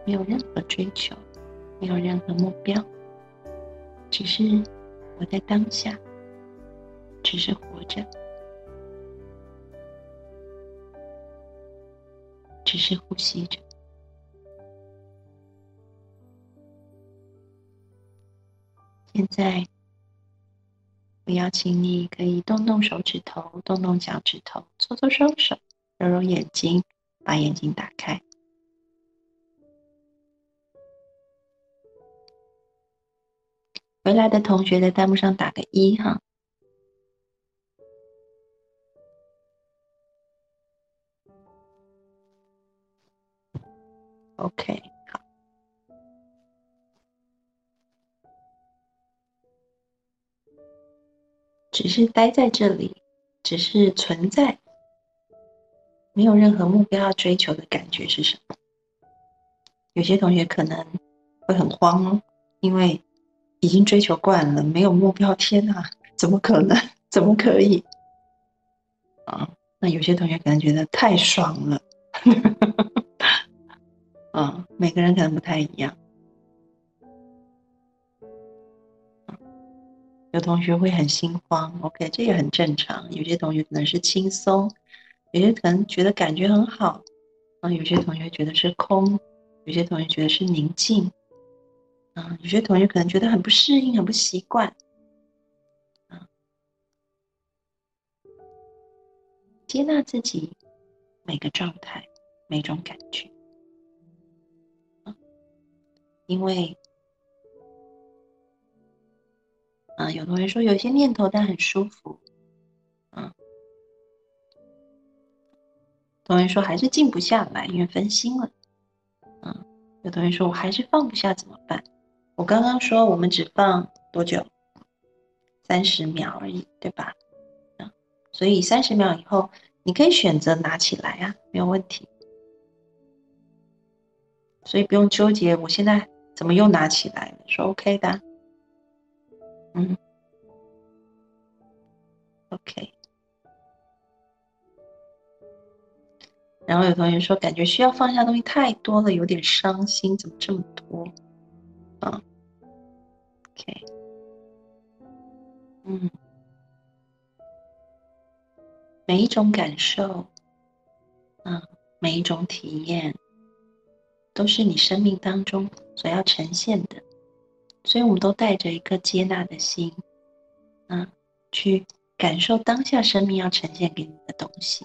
没有任何追求，没有任何目标，只是活在当下，只是活着，只是呼吸着。现在，我邀请你可以动动手指头，动动脚趾头，搓搓双手，揉揉眼睛，把眼睛打开。回来的同学在弹幕上打个一哈。OK。只是待在这里，只是存在，没有任何目标要追求的感觉是什么？有些同学可能会很慌哦，因为已经追求惯了，没有目标，天哪，怎么可能？怎么可以？啊，那有些同学可能觉得太爽了，[LAUGHS] 啊，每个人可能不太一样。有同学会很心慌，OK，这也很正常。有些同学可能是轻松，有些可能觉得感觉很好，啊，有些同学觉得是空，有些同学觉得是宁静，啊，有些同学可能觉得很不适应、很不习惯，啊，接纳自己每个状态、每种感觉，啊，因为。啊，有同学说有些念头，但很舒服。嗯，同学说还是静不下来，因为分心了。嗯，有同学说我还是放不下，怎么办？我刚刚说我们只放多久？三十秒而已，对吧？嗯，所以三十秒以后，你可以选择拿起来啊，没有问题。所以不用纠结，我现在怎么又拿起来了？说 OK 的。嗯，OK。然后有同学说，感觉需要放下东西太多了，有点伤心，怎么这么多？啊，OK。嗯，每一种感受，嗯，每一种体验，都是你生命当中所要呈现的。所以，我们都带着一颗接纳的心，嗯，去感受当下生命要呈现给你的东西。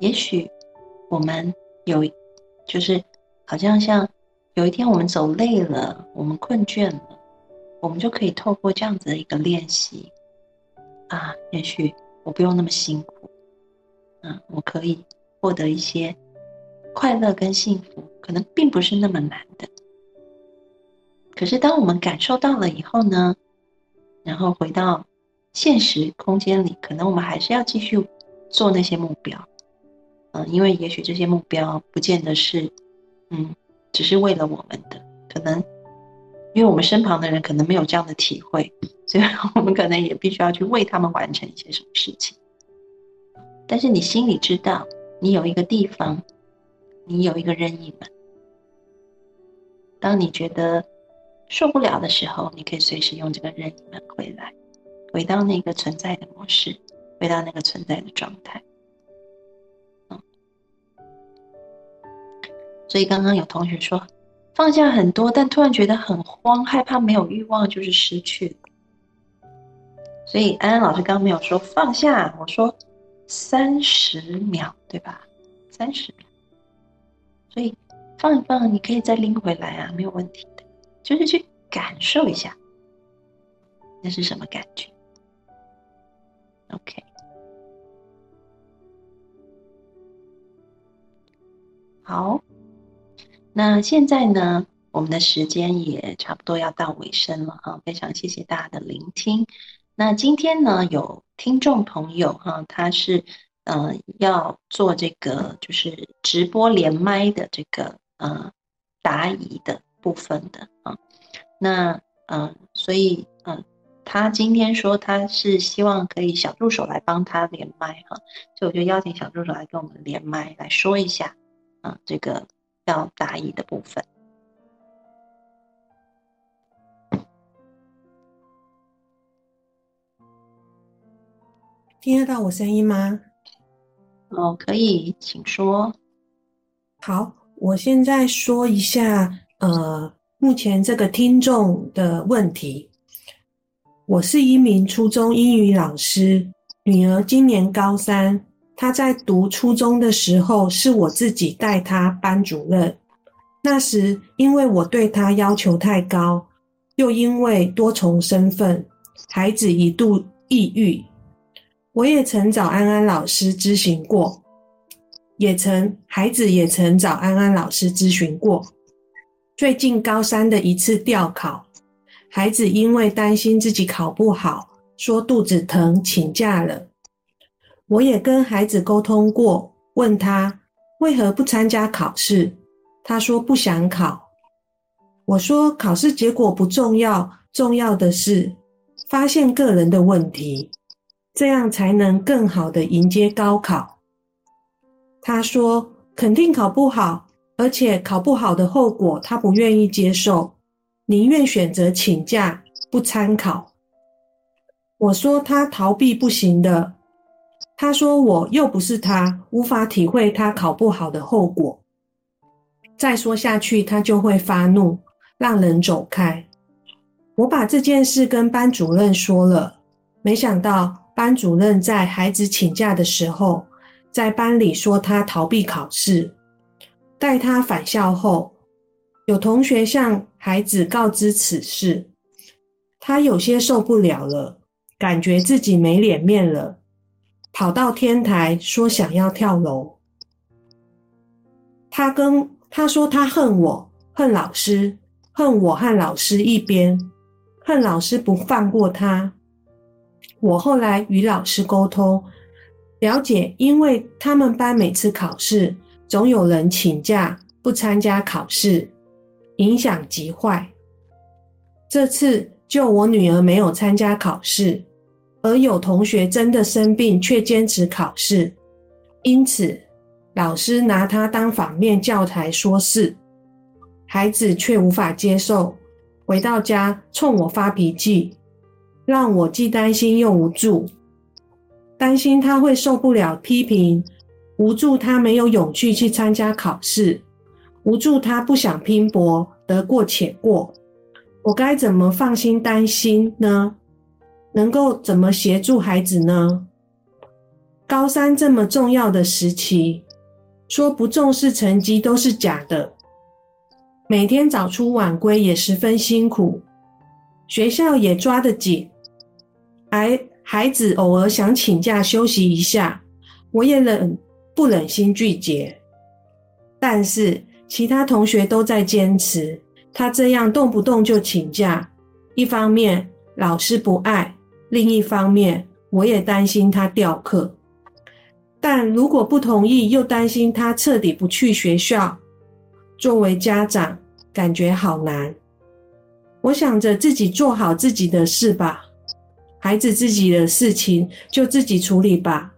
也许我们有，就是好像像有一天我们走累了，我们困倦了，我们就可以透过这样子的一个练习，啊，也许我不用那么辛苦，嗯，我可以获得一些。快乐跟幸福可能并不是那么难的，可是当我们感受到了以后呢，然后回到现实空间里，可能我们还是要继续做那些目标，嗯，因为也许这些目标不见得是，嗯，只是为了我们的，可能因为我们身旁的人可能没有这样的体会，所以我们可能也必须要去为他们完成一些什么事情。但是你心里知道，你有一个地方。你有一个任意门，当你觉得受不了的时候，你可以随时用这个任意门回来，回到那个存在的模式，回到那个存在的状态。嗯，所以刚刚有同学说放下很多，但突然觉得很慌，害怕没有欲望就是失去了。所以安安老师刚刚没有说放下，我说三十秒，对吧？三十秒。所以放一放，你可以再拎回来啊，没有问题的。就是去感受一下，那是什么感觉？OK。好，那现在呢，我们的时间也差不多要到尾声了啊，非常谢谢大家的聆听。那今天呢，有听众朋友哈，他是呃要做这个就是直播连麦的这个呃答疑的部分的啊。那嗯，所以嗯，他今天说他是希望可以小助手来帮他连麦哈，所以我就邀请小助手来跟我们连麦来说一下啊这个要答疑的部分。听得到我声音吗？哦，可以，请说。好，我现在说一下，呃，目前这个听众的问题。我是一名初中英语老师，女儿今年高三，她在读初中的时候，是我自己带她班主任。那时因为我对她要求太高，又因为多重身份，孩子一度抑郁。我也曾找安安老师咨询过，也曾孩子也曾找安安老师咨询过。最近高三的一次调考，孩子因为担心自己考不好，说肚子疼请假了。我也跟孩子沟通过，问他为何不参加考试，他说不想考。我说考试结果不重要，重要的是发现个人的问题。这样才能更好的迎接高考。他说肯定考不好，而且考不好的后果他不愿意接受，宁愿选择请假不参考。我说他逃避不行的。他说我又不是他，无法体会他考不好的后果。再说下去他就会发怒，让人走开。我把这件事跟班主任说了，没想到。班主任在孩子请假的时候，在班里说他逃避考试。待他返校后，有同学向孩子告知此事，他有些受不了了，感觉自己没脸面了，跑到天台说想要跳楼。他跟他说他恨我，恨老师，恨我和老师一边，恨老师不放过他。我后来与老师沟通，了解，因为他们班每次考试总有人请假不参加考试，影响极坏。这次就我女儿没有参加考试，而有同学真的生病却坚持考试，因此老师拿他当反面教材说事，孩子却无法接受，回到家冲我发脾气。让我既担心又无助，担心他会受不了批评，无助他没有勇气去参加考试，无助他不想拼搏，得过且过。我该怎么放心担心呢？能够怎么协助孩子呢？高三这么重要的时期，说不重视成绩都是假的。每天早出晚归也十分辛苦，学校也抓得紧。孩孩子偶尔想请假休息一下，我也忍不忍心拒绝。但是其他同学都在坚持，他这样动不动就请假，一方面老师不爱，另一方面我也担心他调课。但如果不同意，又担心他彻底不去学校。作为家长，感觉好难。我想着自己做好自己的事吧。孩子自己的事情就自己处理吧。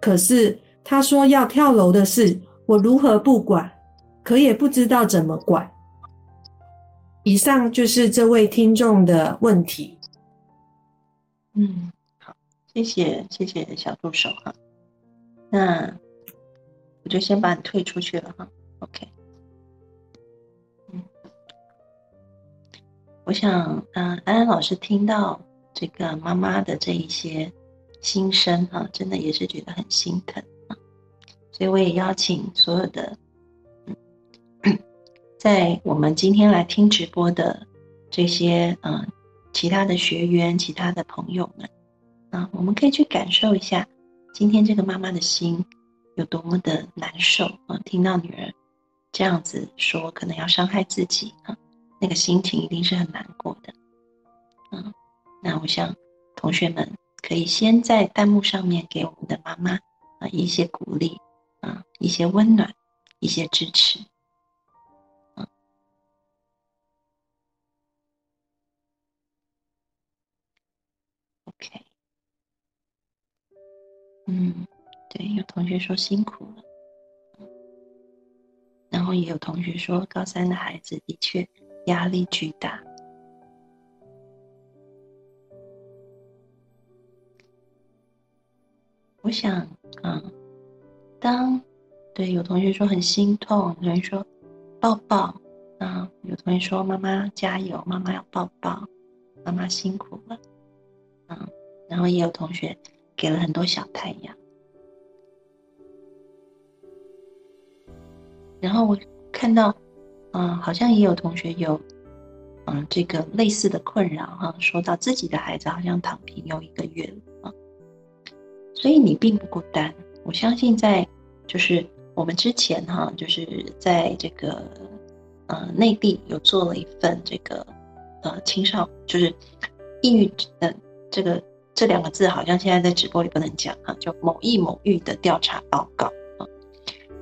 可是他说要跳楼的事，我如何不管？可也不知道怎么管。以上就是这位听众的问题。嗯，好，谢谢谢谢小助手哈。那我就先把你退出去了哈。OK。嗯，我想，嗯，安安老师听到。这个妈妈的这一些心声啊，真的也是觉得很心疼啊，所以我也邀请所有的，在我们今天来听直播的这些嗯其他的学员、其他的朋友们啊，我们可以去感受一下今天这个妈妈的心有多么的难受啊！听到女儿这样子说，可能要伤害自己啊，那个心情一定是很难过的，嗯。那我想，同学们可以先在弹幕上面给我们的妈妈啊一些鼓励啊，一些温暖，一些支持。OK，嗯，对，有同学说辛苦了，然后也有同学说高三的孩子的确压力巨大。我想，嗯，当对有同学说很心痛，有人说抱抱，啊，有同学说妈妈加油，妈妈要抱抱，妈妈辛苦了。嗯，然后也有同学给了很多小太阳，然后我看到，嗯，好像也有同学有，嗯，这个类似的困扰哈，说到自己的孩子好像躺平有一个月了，所以你并不孤单。我相信在就是我们之前哈，就是在这个呃内地有做了一份这个呃青少就是抑郁的。这个这两个字好像现在在直播里不能讲哈，就某易某域的调查报告啊。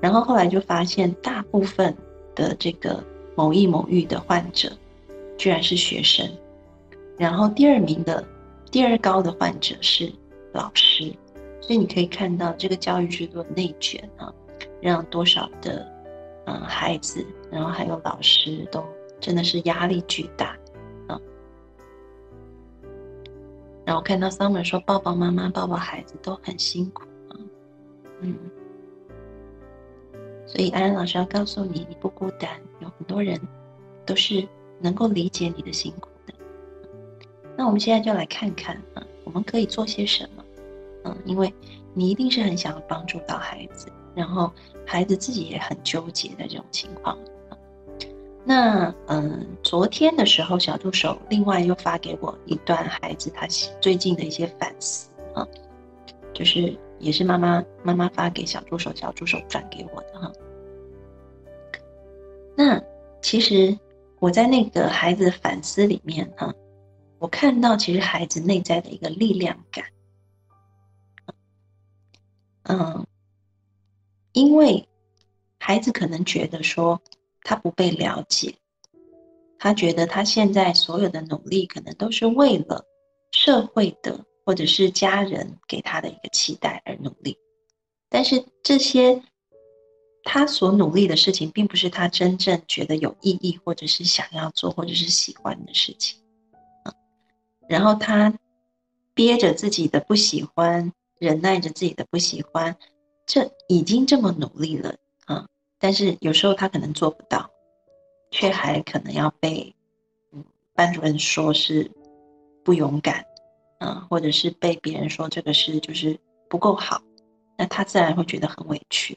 然后后来就发现，大部分的这个某易某域的患者，居然是学生。然后第二名的第二高的患者是老师，所以你可以看到这个教育制度的内卷啊，让多少的嗯孩子，然后还有老师都真的是压力巨大啊。然后看到 Summer 说：“抱抱妈妈，抱抱孩子都很辛苦啊。”嗯，所以安安老师要告诉你，你不孤单，有很多人都是能够理解你的辛苦的。那我们现在就来看看啊，我们可以做些什么？嗯，因为你一定是很想要帮助到孩子，然后孩子自己也很纠结的这种情况。那嗯，昨天的时候，小助手另外又发给我一段孩子他最近的一些反思啊，就是也是妈妈妈妈发给小助手，小助手转给我的哈。那其实我在那个孩子反思里面哈，我看到其实孩子内在的一个力量感，嗯，因为孩子可能觉得说。他不被了解，他觉得他现在所有的努力可能都是为了社会的或者是家人给他的一个期待而努力，但是这些他所努力的事情，并不是他真正觉得有意义或者是想要做或者是喜欢的事情然后他憋着自己的不喜欢，忍耐着自己的不喜欢，这已经这么努力了。啊但是有时候他可能做不到，却还可能要被嗯班主任说是不勇敢，嗯，或者是被别人说这个事就是不够好，那他自然会觉得很委屈，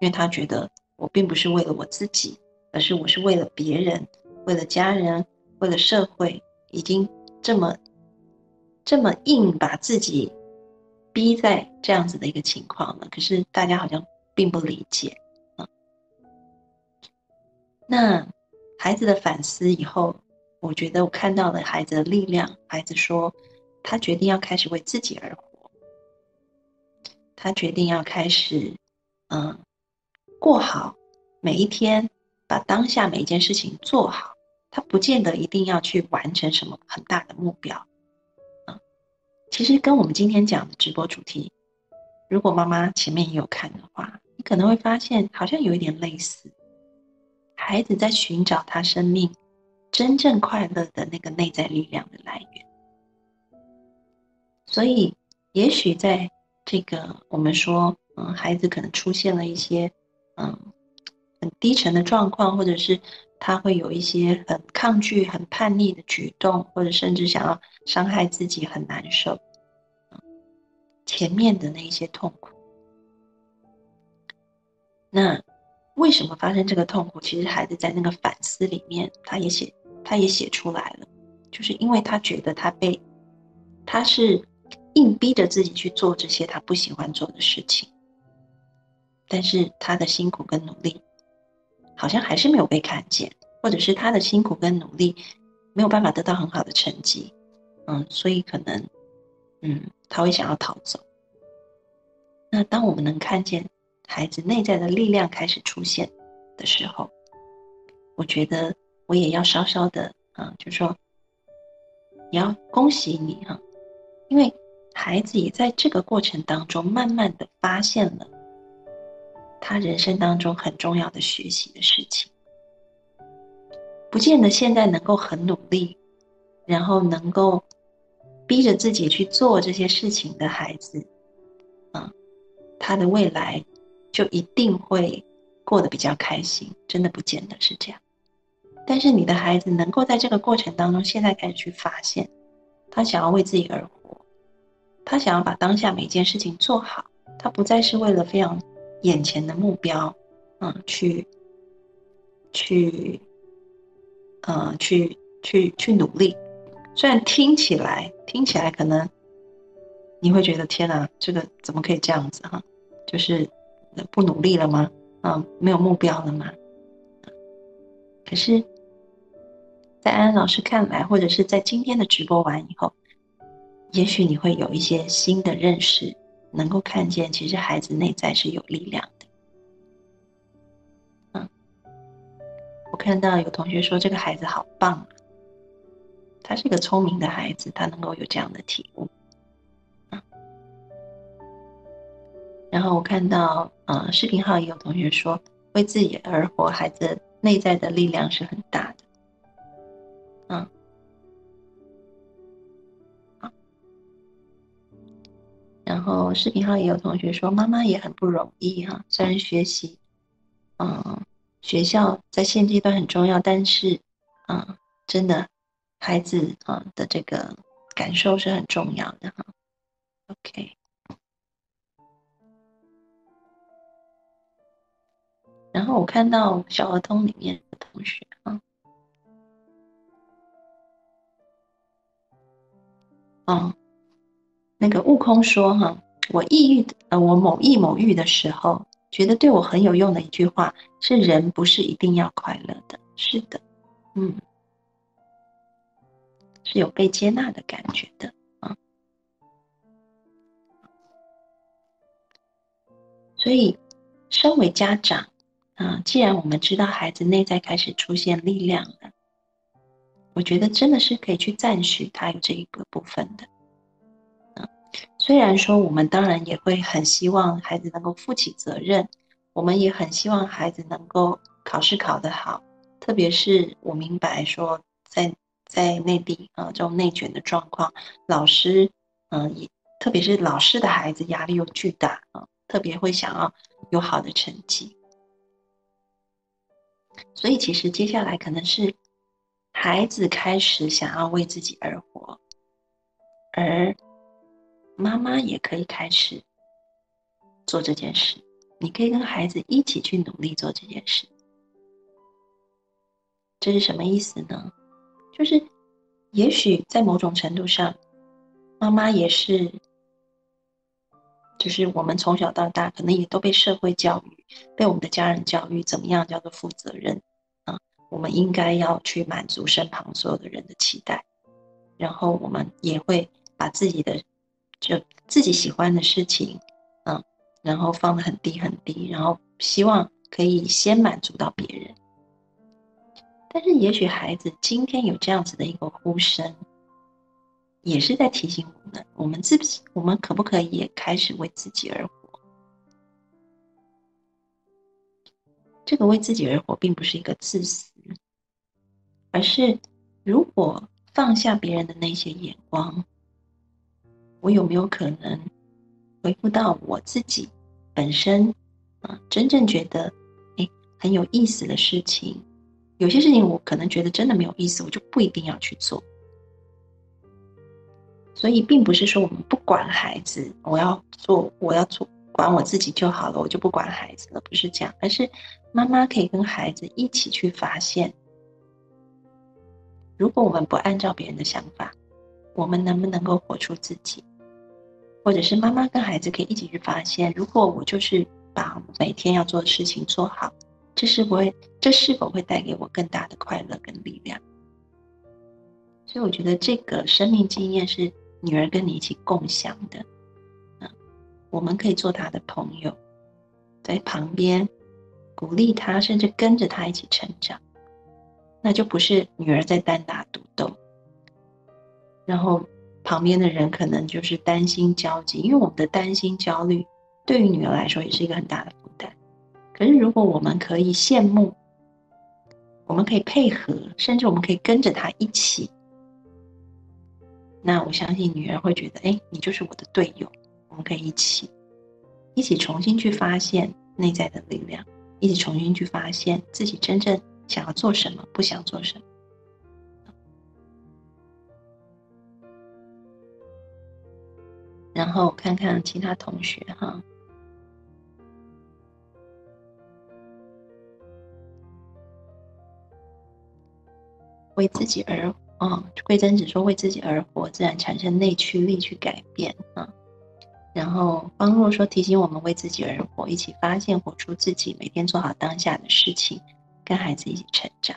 因为他觉得我并不是为了我自己，而是我是为了别人，为了家人，为了社会，已经这么这么硬把自己逼在这样子的一个情况呢，可是大家好像并不理解啊。那孩子的反思以后，我觉得我看到了孩子的力量。孩子说，他决定要开始为自己而活，他决定要开始，嗯，过好每一天，把当下每一件事情做好。他不见得一定要去完成什么很大的目标，其实跟我们今天讲的直播主题，如果妈妈前面也有看的话，你可能会发现好像有一点类似。孩子在寻找他生命真正快乐的那个内在力量的来源，所以也许在这个我们说，嗯，孩子可能出现了一些嗯很低沉的状况，或者是他会有一些很抗拒、很叛逆的举动，或者甚至想要伤害自己，很难受。前面的那一些痛苦，那。为什么发生这个痛苦？其实孩子在那个反思里面，他也写，他也写出来了，就是因为他觉得他被，他是硬逼着自己去做这些他不喜欢做的事情，但是他的辛苦跟努力，好像还是没有被看见，或者是他的辛苦跟努力没有办法得到很好的成绩，嗯，所以可能嗯，他会想要逃走。那当我们能看见孩子内在的力量开始出现的时候，我觉得我也要稍稍的嗯，就说，也要恭喜你哈，因为孩子也在这个过程当中慢慢的发现了他人生当中很重要的学习的事情，不见得现在能够很努力，然后能够逼着自己去做这些事情的孩子，啊，他的未来就一定会过得比较开心，真的不见得是这样。但是你的孩子能够在这个过程当中，现在开始去发现，他想要为自己而活，他想要把当下每件事情做好，他不再是为了非常眼前的目标，嗯，去，去，呃，去去去努力。虽然听起来听起来可能你会觉得天哪，这个怎么可以这样子哈？就是不努力了吗？嗯，没有目标了吗？可是。在安安老师看来，或者是在今天的直播完以后，也许你会有一些新的认识，能够看见其实孩子内在是有力量的。嗯，我看到有同学说这个孩子好棒啊，他是个聪明的孩子，他能够有这样的体悟。嗯，然后我看到呃视频号也有同学说，为自己而活，孩子内在的力量是很大的。然后视频号也有同学说，妈妈也很不容易哈。虽然学习，嗯，学校在现阶段很重要，但是，嗯，真的，孩子啊的这个感受是很重要的哈。OK。然后我看到小儿童里面的同学啊。嗯，那个悟空说：“哈，我抑郁的，呃，我某抑某郁的时候，觉得对我很有用的一句话是：人不是一定要快乐的。是的，嗯，是有被接纳的感觉的啊。所以，身为家长，啊，既然我们知道孩子内在开始出现力量了。”我觉得真的是可以去赞许他有这一个部分的，虽然说我们当然也会很希望孩子能够负起责任，我们也很希望孩子能够考试考得好，特别是我明白说在在内地啊这种内卷的状况，老师嗯也特别是老师的孩子压力又巨大啊，特别会想要有好的成绩，所以其实接下来可能是。孩子开始想要为自己而活，而妈妈也可以开始做这件事。你可以跟孩子一起去努力做这件事。这是什么意思呢？就是，也许在某种程度上，妈妈也是，就是我们从小到大可能也都被社会教育，被我们的家人教育，怎么样叫做负责任啊。我们应该要去满足身旁所有的人的期待，然后我们也会把自己的就自己喜欢的事情，嗯，然后放得很低很低，然后希望可以先满足到别人。但是也许孩子今天有这样子的一个呼声，也是在提醒我们：我们自己，我们可不可以也开始为自己而活？这个为自己而活，并不是一个自私。而是，如果放下别人的那些眼光，我有没有可能回复到我自己本身啊？真正觉得哎很有意思的事情，有些事情我可能觉得真的没有意思，我就不一定要去做。所以，并不是说我们不管孩子，我要做，我要做，管我自己就好了，我就不管孩子了，不是这样，而是妈妈可以跟孩子一起去发现。如果我们不按照别人的想法，我们能不能够活出自己？或者是妈妈跟孩子可以一起去发现，如果我就是把每天要做的事情做好，这是不会，这是否会带给我更大的快乐跟力量？所以我觉得这个生命经验是女儿跟你一起共享的，嗯，我们可以做她的朋友，在旁边鼓励她，甚至跟着她一起成长，那就不是女儿在单打独斗，然后旁边的人可能就是担心焦急，因为我们的担心焦虑对于女儿来说也是一个很大的负担。可是如果我们可以羡慕，我们可以配合，甚至我们可以跟着她一起。那我相信女儿会觉得，哎，你就是我的队友，我们可以一起，一起重新去发现内在的力量，一起重新去发现自己真正想要做什么，不想做什么。然后看看其他同学哈，为自己而。哦，桂珍子说为自己而活，自然产生内驱力去改变啊。然后方若说提醒我们为自己而活，一起发现活出自己，每天做好当下的事情，跟孩子一起成长。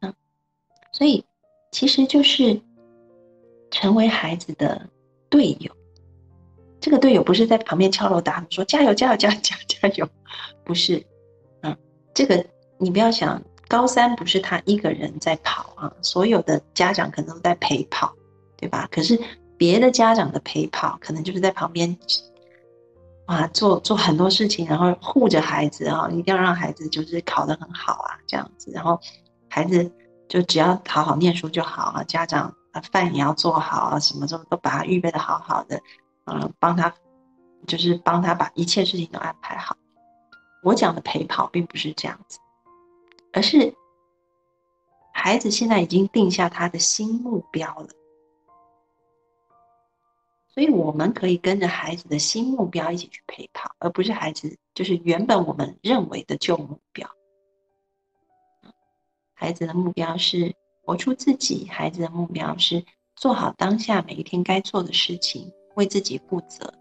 嗯，所以其实就是成为孩子的队友。这个队友不是在旁边敲锣打鼓说加油加油加油加加油，不是。嗯，这个你不要想。高三不是他一个人在跑啊，所有的家长可能都在陪跑，对吧？可是别的家长的陪跑，可能就是在旁边，啊，做做很多事情，然后护着孩子啊，一定要让孩子就是考得很好啊，这样子，然后孩子就只要好好念书就好啊，家长饭也要做好啊，什么都都把它预备的好好的，嗯，帮他就是帮他把一切事情都安排好。我讲的陪跑并不是这样子。而是孩子现在已经定下他的新目标了，所以我们可以跟着孩子的新目标一起去陪跑，而不是孩子就是原本我们认为的旧目标。孩子的目标是活出自己，孩子的目标是做好当下每一天该做的事情，为自己负责。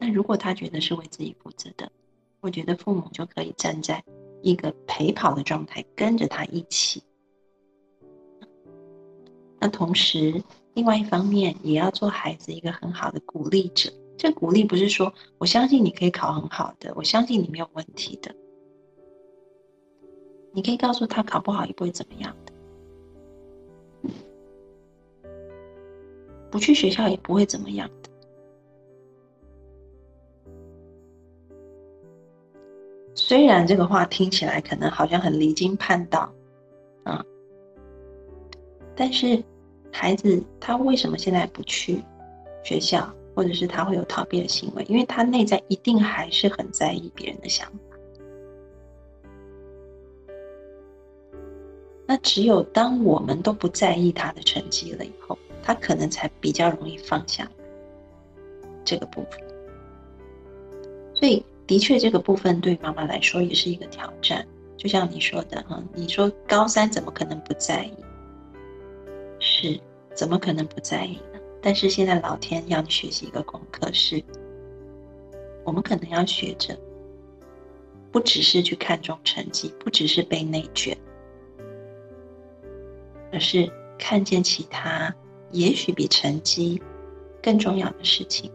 那如果他觉得是为自己负责的，我觉得父母就可以站在一个陪跑的状态，跟着他一起。那同时，另外一方面也要做孩子一个很好的鼓励者。这鼓励不是说我相信你可以考很好的，我相信你没有问题的。你可以告诉他，考不好也不会怎么样的，不去学校也不会怎么样的。虽然这个话听起来可能好像很离经叛道，啊，但是孩子他为什么现在不去学校，或者是他会有逃避的行为？因为他内在一定还是很在意别人的想法。那只有当我们都不在意他的成绩了以后，他可能才比较容易放下这个部分。所以。的确，这个部分对妈妈来说也是一个挑战。就像你说的，哈，你说高三怎么可能不在意？是，怎么可能不在意呢？但是现在老天要你学习一个功课，是我们可能要学着，不只是去看重成绩，不只是被内卷，而是看见其他也许比成绩更重要的事情，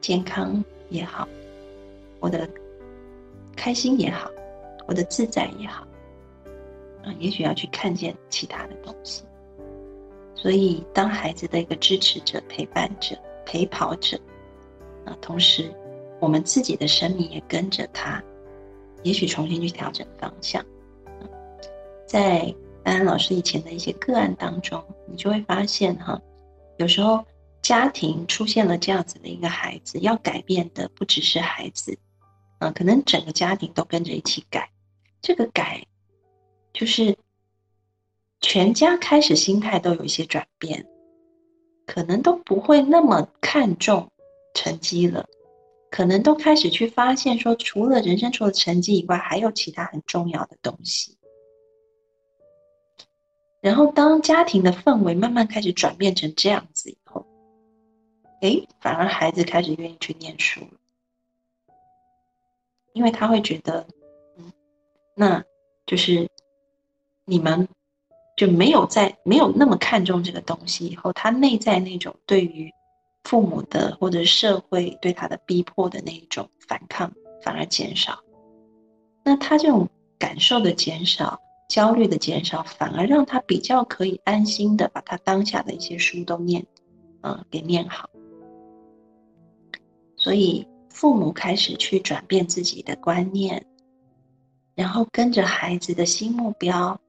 健康也好。我的开心也好，我的自在也好，啊，也许要去看见其他的东西。所以，当孩子的一个支持者、陪伴者、陪跑者，啊，同时我们自己的生命也跟着他，也许重新去调整方向。在安安老师以前的一些个案当中，你就会发现哈，有时候家庭出现了这样子的一个孩子，要改变的不只是孩子。嗯，可能整个家庭都跟着一起改，这个改就是全家开始心态都有一些转变，可能都不会那么看重成绩了，可能都开始去发现说，除了人生除了成绩以外，还有其他很重要的东西。然后，当家庭的氛围慢慢开始转变成这样子以后，哎，反而孩子开始愿意去念书了。因为他会觉得，嗯，那就是你们就没有在没有那么看重这个东西以后，他内在那种对于父母的或者社会对他的逼迫的那一种反抗反而减少。那他这种感受的减少、焦虑的减少，反而让他比较可以安心的把他当下的一些书都念，嗯，给念好。所以父母开始去转变自己的观念，然后跟着孩子的新目标。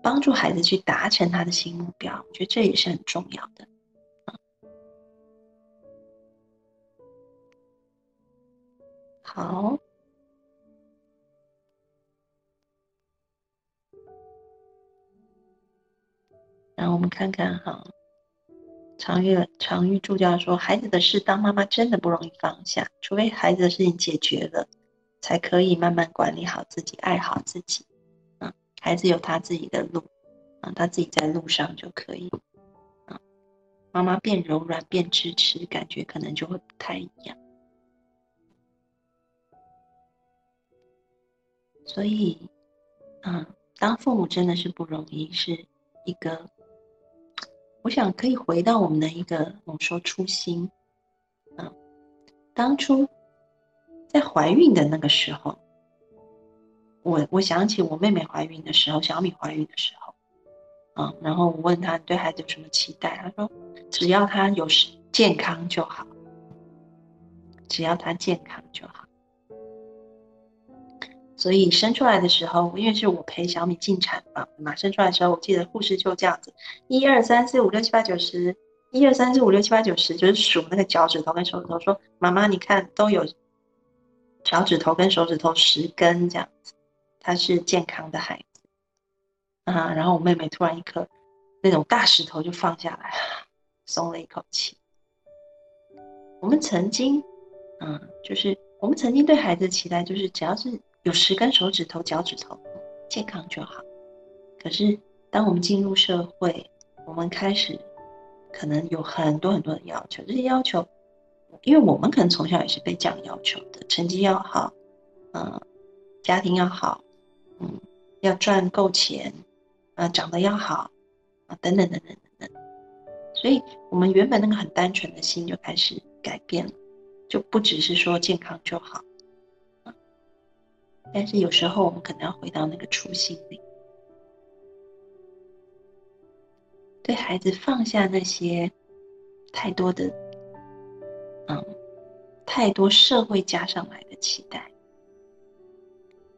帮助孩子去达成他的新目标，我觉得这也是很重要的。好，然后我们看看哈，常玉常玉助教说，孩子的事当妈妈真的不容易放下，除非孩子的事情解决了，才可以慢慢管理好自己，爱好自己。孩子有他自己的路，啊，他自己在路上就可以，啊，妈妈变柔软变支持，感觉可能就会不太一样。所以，嗯，当父母真的是不容易，是一个，我想可以回到我们的一个，我们说初心，嗯，当初在怀孕的那个时候。我我想起我妹妹怀孕的时候，小米怀孕的时候，嗯，然后我问她对孩子有什么期待，她说只要他有健康就好，只要他健康就好。所以生出来的时候，因为是我陪小米进产房嘛，生出来的时候，我记得护士就这样子，一二三四五六七八九十，一二三四五六七八九十，就是数那个脚趾头跟手指头，说妈妈你看都有脚趾头跟手指头十根这样子。他是健康的孩子，啊，然后我妹妹突然一颗那种大石头就放下来，松了一口气。我们曾经，嗯，就是我们曾经对孩子期待，就是只要是有十根手指头、脚趾头，健康就好。可是当我们进入社会，我们开始可能有很多很多的要求，这些要求，因为我们可能从小也是被这样要求的，成绩要好，嗯，家庭要好。嗯，要赚够钱，啊，长得要好，啊，等等等等等等，所以我们原本那个很单纯的心就开始改变了，就不只是说健康就好，但是有时候我们可能要回到那个初心里，对孩子放下那些太多的，嗯，太多社会加上来的期待。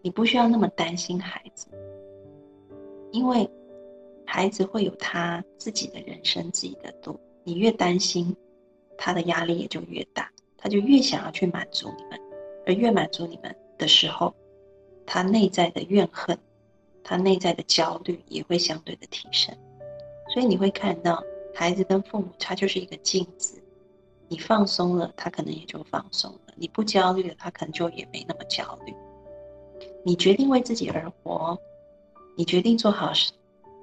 你不需要那么担心孩子，因为孩子会有他自己的人生、自己的路。你越担心，他的压力也就越大，他就越想要去满足你们，而越满足你们的时候，他内在的怨恨、他内在的焦虑也会相对的提升。所以你会看到，孩子跟父母他就是一个镜子，你放松了，他可能也就放松了；你不焦虑了，他可能就也没那么焦虑。你决定为自己而活，你决定做好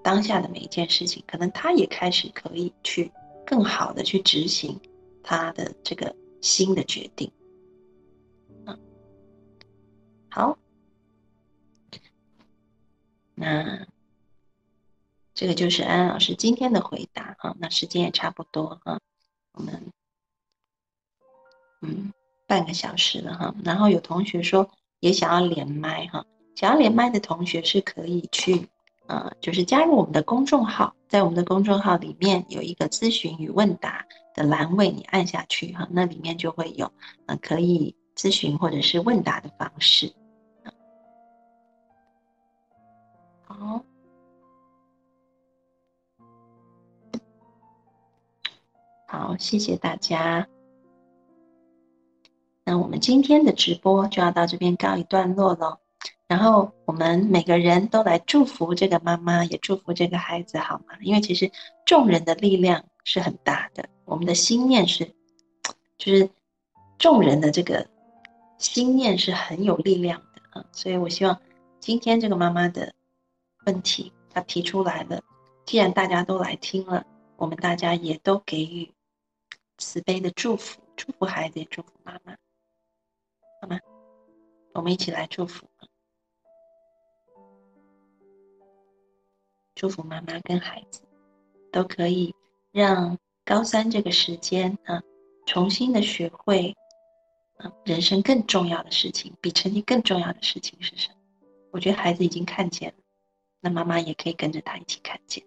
当下的每一件事情，可能他也开始可以去更好的去执行他的这个新的决定。嗯，好，那这个就是安安老师今天的回答啊。那时间也差不多啊，我们嗯半个小时了哈。然后有同学说。也想要连麦哈，想要连麦的同学是可以去，呃，就是加入我们的公众号，在我们的公众号里面有一个咨询与问答的栏位，你按下去哈，那里面就会有，呃，可以咨询或者是问答的方式。好，好，谢谢大家。那我们今天的直播就要到这边告一段落了，然后我们每个人都来祝福这个妈妈，也祝福这个孩子，好吗？因为其实众人的力量是很大的，我们的心念是，就是众人的这个心念是很有力量的啊，所以我希望今天这个妈妈的问题他提出来了，既然大家都来听了，我们大家也都给予慈悲的祝福，祝福孩子，也祝福妈妈。好吗？我们一起来祝福。祝福妈妈跟孩子都可以让高三这个时间啊，重新的学会啊，人生更重要的事情，比成绩更重要的事情是什么？我觉得孩子已经看见了，那妈妈也可以跟着他一起看见。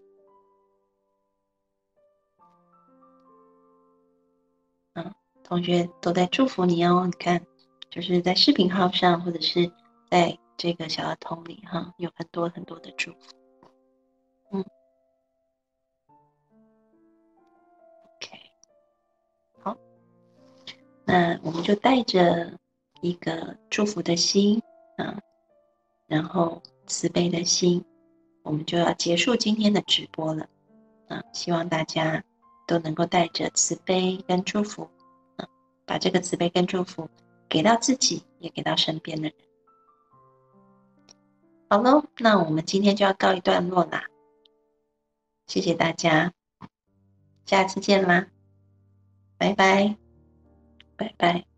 嗯，同学都在祝福你哦。你看，就是在视频号上，或者是在这个小儿童里，哈，有很多很多的祝福。嗯，OK，好，那我们就带着一个祝福的心，啊，然后慈悲的心，我们就要结束今天的直播了。啊，希望大家。都能够带着慈悲跟祝福，啊，把这个慈悲跟祝福给到自己，也给到身边的人。好喽，那我们今天就要告一段落啦。谢谢大家，下次见啦，拜拜，拜拜。